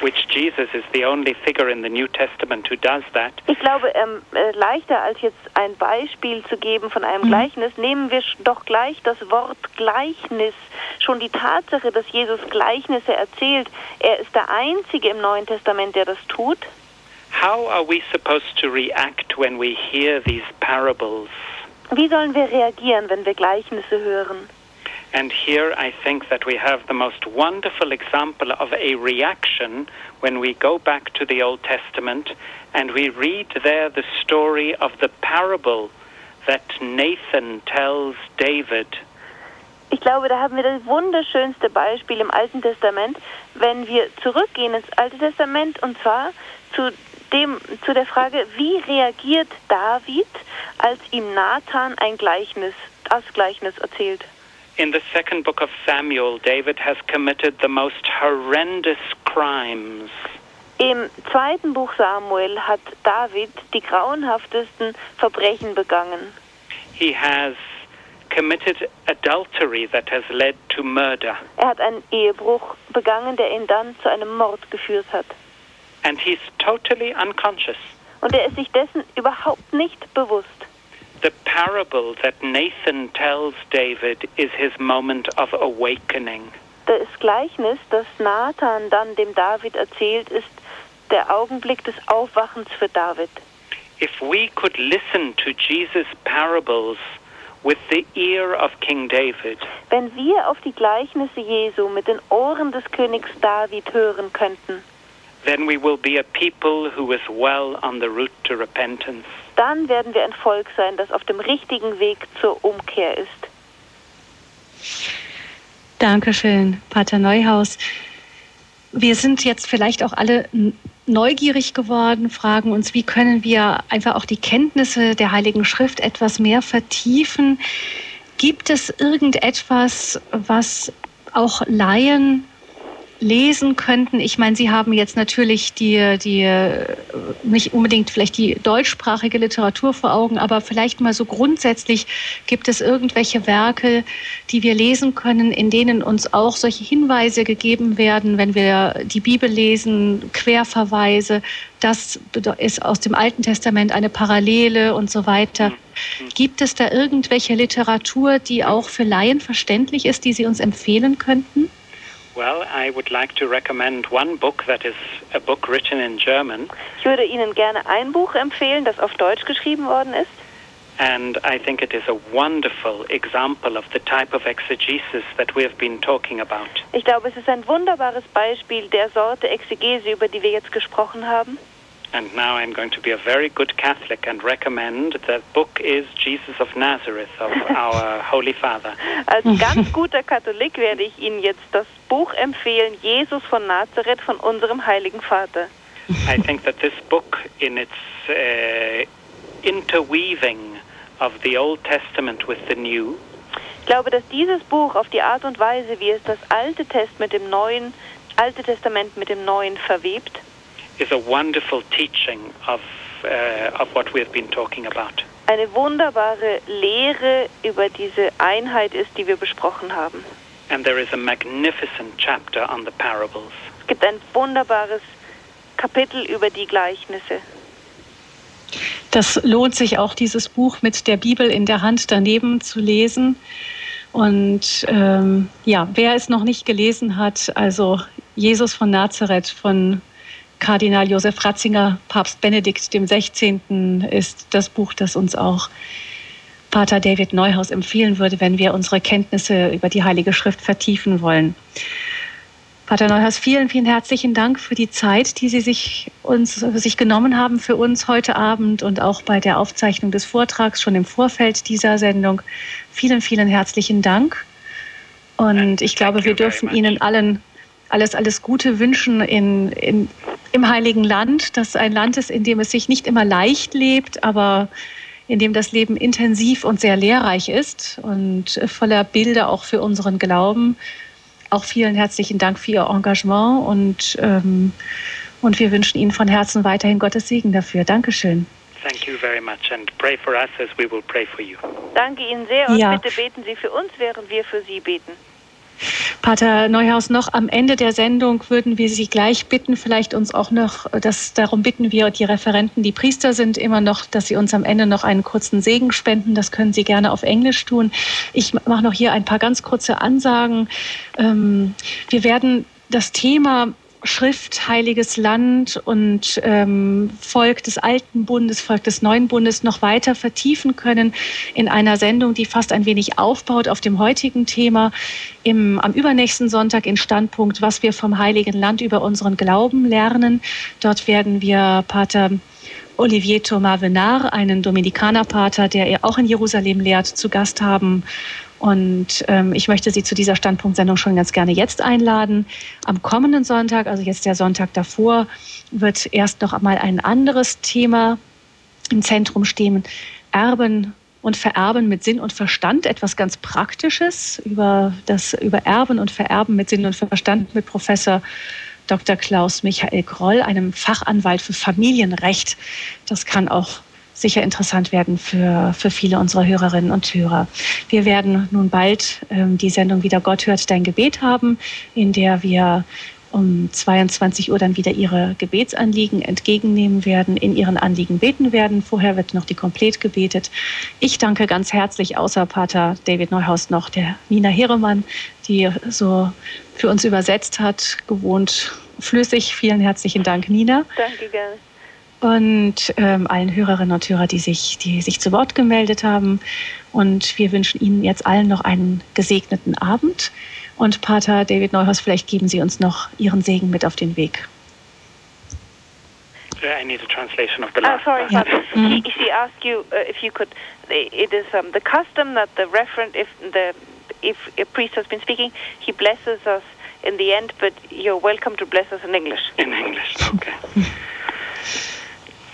which Jesus is the only figure in the New Testament who does that, Ich glaube, ähm, äh, leichter als jetzt ein Beispiel zu geben von einem Gleichnis, nehmen wir doch gleich das Wort Gleichnis. Schon die Tatsache, dass Jesus Gleichnisse erzählt, er ist der Einzige im Neuen Testament, der das tut. how are we supposed to react when we hear these parables? Wie sollen wir reagieren, wenn wir Gleichnisse hören? And here I think that we have the most wonderful example of a reaction when we go back to the Old Testament and we read there the story of the parable that Nathan tells David. Ich glaube, da haben wir das wunderschönste Beispiel im Alten Testament, wenn wir zurückgehen ins Alte Testament und zwar zu dem zu der Frage, wie reagiert David, als ihm Nathan ein Gleichnis, das Gleichnis erzählt. In the second book of Samuel, David has committed the most horrendous crimes. Im zweiten Buch Samuel hat David die grauenhaftesten Verbrechen begangen. He has committed adultery that has led to murder. Er hat einen Ehebruch begangen, der ihn dann zu einem Mord geführt hat. And he's totally unconscious. Und er ist sich dessen überhaupt nicht bewusst. The parable that Nathan tells David is his moment of awakening. Das Gleichnis, das Nathan dann dem David erzählt, ist der Augenblick des Aufwachens für David. If we could listen to Jesus' parables with the ear of King David, Wenn wir auf die Gleichnisse Jesu mit den Ohren des Königs David hören könnten, then we will be a people who is well on the route to repentance. dann werden wir ein Volk sein, das auf dem richtigen Weg zur Umkehr ist. Dankeschön, Pater Neuhaus. Wir sind jetzt vielleicht auch alle neugierig geworden, fragen uns, wie können wir einfach auch die Kenntnisse der Heiligen Schrift etwas mehr vertiefen. Gibt es irgendetwas, was auch Laien lesen könnten? Ich meine, Sie haben jetzt natürlich die, die nicht unbedingt vielleicht die deutschsprachige Literatur vor Augen, aber vielleicht mal so grundsätzlich gibt es irgendwelche Werke, die wir lesen können, in denen uns auch solche Hinweise gegeben werden, wenn wir die Bibel lesen, Querverweise, das ist aus dem Alten Testament eine Parallele und so weiter. Gibt es da irgendwelche Literatur, die auch für Laien verständlich ist, die Sie uns empfehlen könnten? Well, I would like to recommend one book that is a book written in German, Ich würde Ihnen gerne ein Buch empfehlen, das auf Deutsch geschrieben worden ist. and I think it is a wonderful example of the type of exegesis that we have been talking about. Ich glaube, es ist ein wunderbares Beispiel der Sorte Exegese, über die wir jetzt gesprochen haben. And now I'm going to be a very good Catholic and recommend the book is Jesus of Nazareth of our Holy Father. Als ganz guter Katholik werde ich Ihnen jetzt das Buch empfehlen, Jesus von Nazareth von unserem heiligen Vater. I think that this book, in its uh, interweaving of the Old Testament with the New, Ich glaube, dass dieses Buch auf die Art und Weise, wie es das Alte Testament mit dem Neuen Alte Testament mit dem Neuen verwebt, is a wonderful teaching of, uh, of what we have been talking about. eine wunderbare Lehre über diese Einheit ist, die wir besprochen haben. And there is a magnificent chapter on the parables. Es gibt ein wunderbares Kapitel über die Gleichnisse. Das lohnt sich auch, dieses Buch mit der Bibel in der Hand daneben zu lesen. Und ähm, ja, wer es noch nicht gelesen hat, also Jesus von Nazareth von Kardinal Josef Ratzinger, Papst Benedikt dem 16. ist das Buch, das uns auch Pater David Neuhaus empfehlen würde, wenn wir unsere Kenntnisse über die Heilige Schrift vertiefen wollen. Pater Neuhaus, vielen, vielen herzlichen Dank für die Zeit, die Sie sich, uns, sich genommen haben für uns heute Abend und auch bei der Aufzeichnung des Vortrags schon im Vorfeld dieser Sendung. Vielen, vielen herzlichen Dank. Und ich glaube, wir dürfen Ihnen allen alles, alles Gute wünschen in, in, im Heiligen Land, das ein Land ist, in dem es sich nicht immer leicht lebt, aber in dem das Leben intensiv und sehr lehrreich ist und voller Bilder auch für unseren Glauben. Auch vielen herzlichen Dank für Ihr Engagement und, ähm, und wir wünschen Ihnen von Herzen weiterhin Gottes Segen dafür. Dankeschön. Thank you very much and pray for us as we will pray for you. Danke Ihnen sehr und Ja. bitte beten Sie für uns, während wir für Sie beten. Pater Neuhaus, noch am Ende der Sendung würden wir Sie gleich bitten, vielleicht uns auch noch, das, darum bitten wir die Referenten, die Priester sind, immer noch, dass Sie uns am Ende noch einen kurzen Segen spenden. Das können Sie gerne auf Englisch tun. Ich mache noch hier ein paar ganz kurze Ansagen. Ähm, wir werden das Thema Schrift, Heiliges Land und ähm, Volk des Alten Bundes, Volk des Neuen Bundes noch weiter vertiefen können in einer Sendung, die fast ein wenig aufbaut auf dem heutigen Thema. Im, am übernächsten Sonntag in Standpunkt, was wir vom Heiligen Land über unseren Glauben lernen. Dort werden wir Pater Olivier Thomas Venard, einen Dominikanerpater, der auch in Jerusalem lehrt, zu Gast haben. Und ähm, ich möchte Sie zu dieser Standpunktsendung schon ganz gerne jetzt einladen. Am kommenden Sonntag, also jetzt der Sonntag davor, wird erst noch einmal ein anderes Thema im Zentrum stehen. Erben und Vererben mit Sinn und Verstand, etwas ganz Praktisches über das über Erben und Vererben mit Sinn und Verstand mit Professor Dr. Klaus Michael Groll, einem Fachanwalt für Familienrecht. Das kann auch sicher interessant werden für, für viele unserer Hörerinnen und Hörer. Wir werden nun bald ähm, die Sendung wieder Gott hört dein Gebet haben, in der wir um 22 Uhr dann wieder Ihre Gebetsanliegen entgegennehmen werden, in Ihren Anliegen beten werden. Vorher wird noch die Komplett gebetet. Ich danke ganz herzlich, außer Pater David Neuhaus noch, der Nina Heremann, die so für uns übersetzt hat, gewohnt flüssig. Vielen herzlichen Dank, Nina. Danke gerne. Und ähm, allen Hörerinnen und Hörer, die sich, die sich zu Wort gemeldet haben. Und wir wünschen Ihnen jetzt allen noch einen gesegneten Abend. Und Pater David Neuhaus, vielleicht geben Sie uns noch Ihren Segen mit auf den Weg. I need a translation of the Ah, last sorry, part. Yeah. Father. Mhm. He, she asked you uh, if you could. It is um, the custom that the referent, if the if a priest has been speaking, he blesses us in the end. But you're welcome to bless us in English. In English, okay.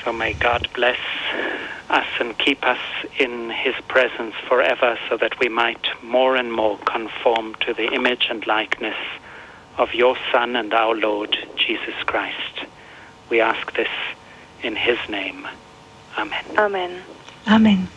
so may God bless us and keep us in His presence forever so that we might more and more conform to the image and likeness of your Son and our Lord Jesus Christ. We ask this in His name. Amen. Amen. Amen.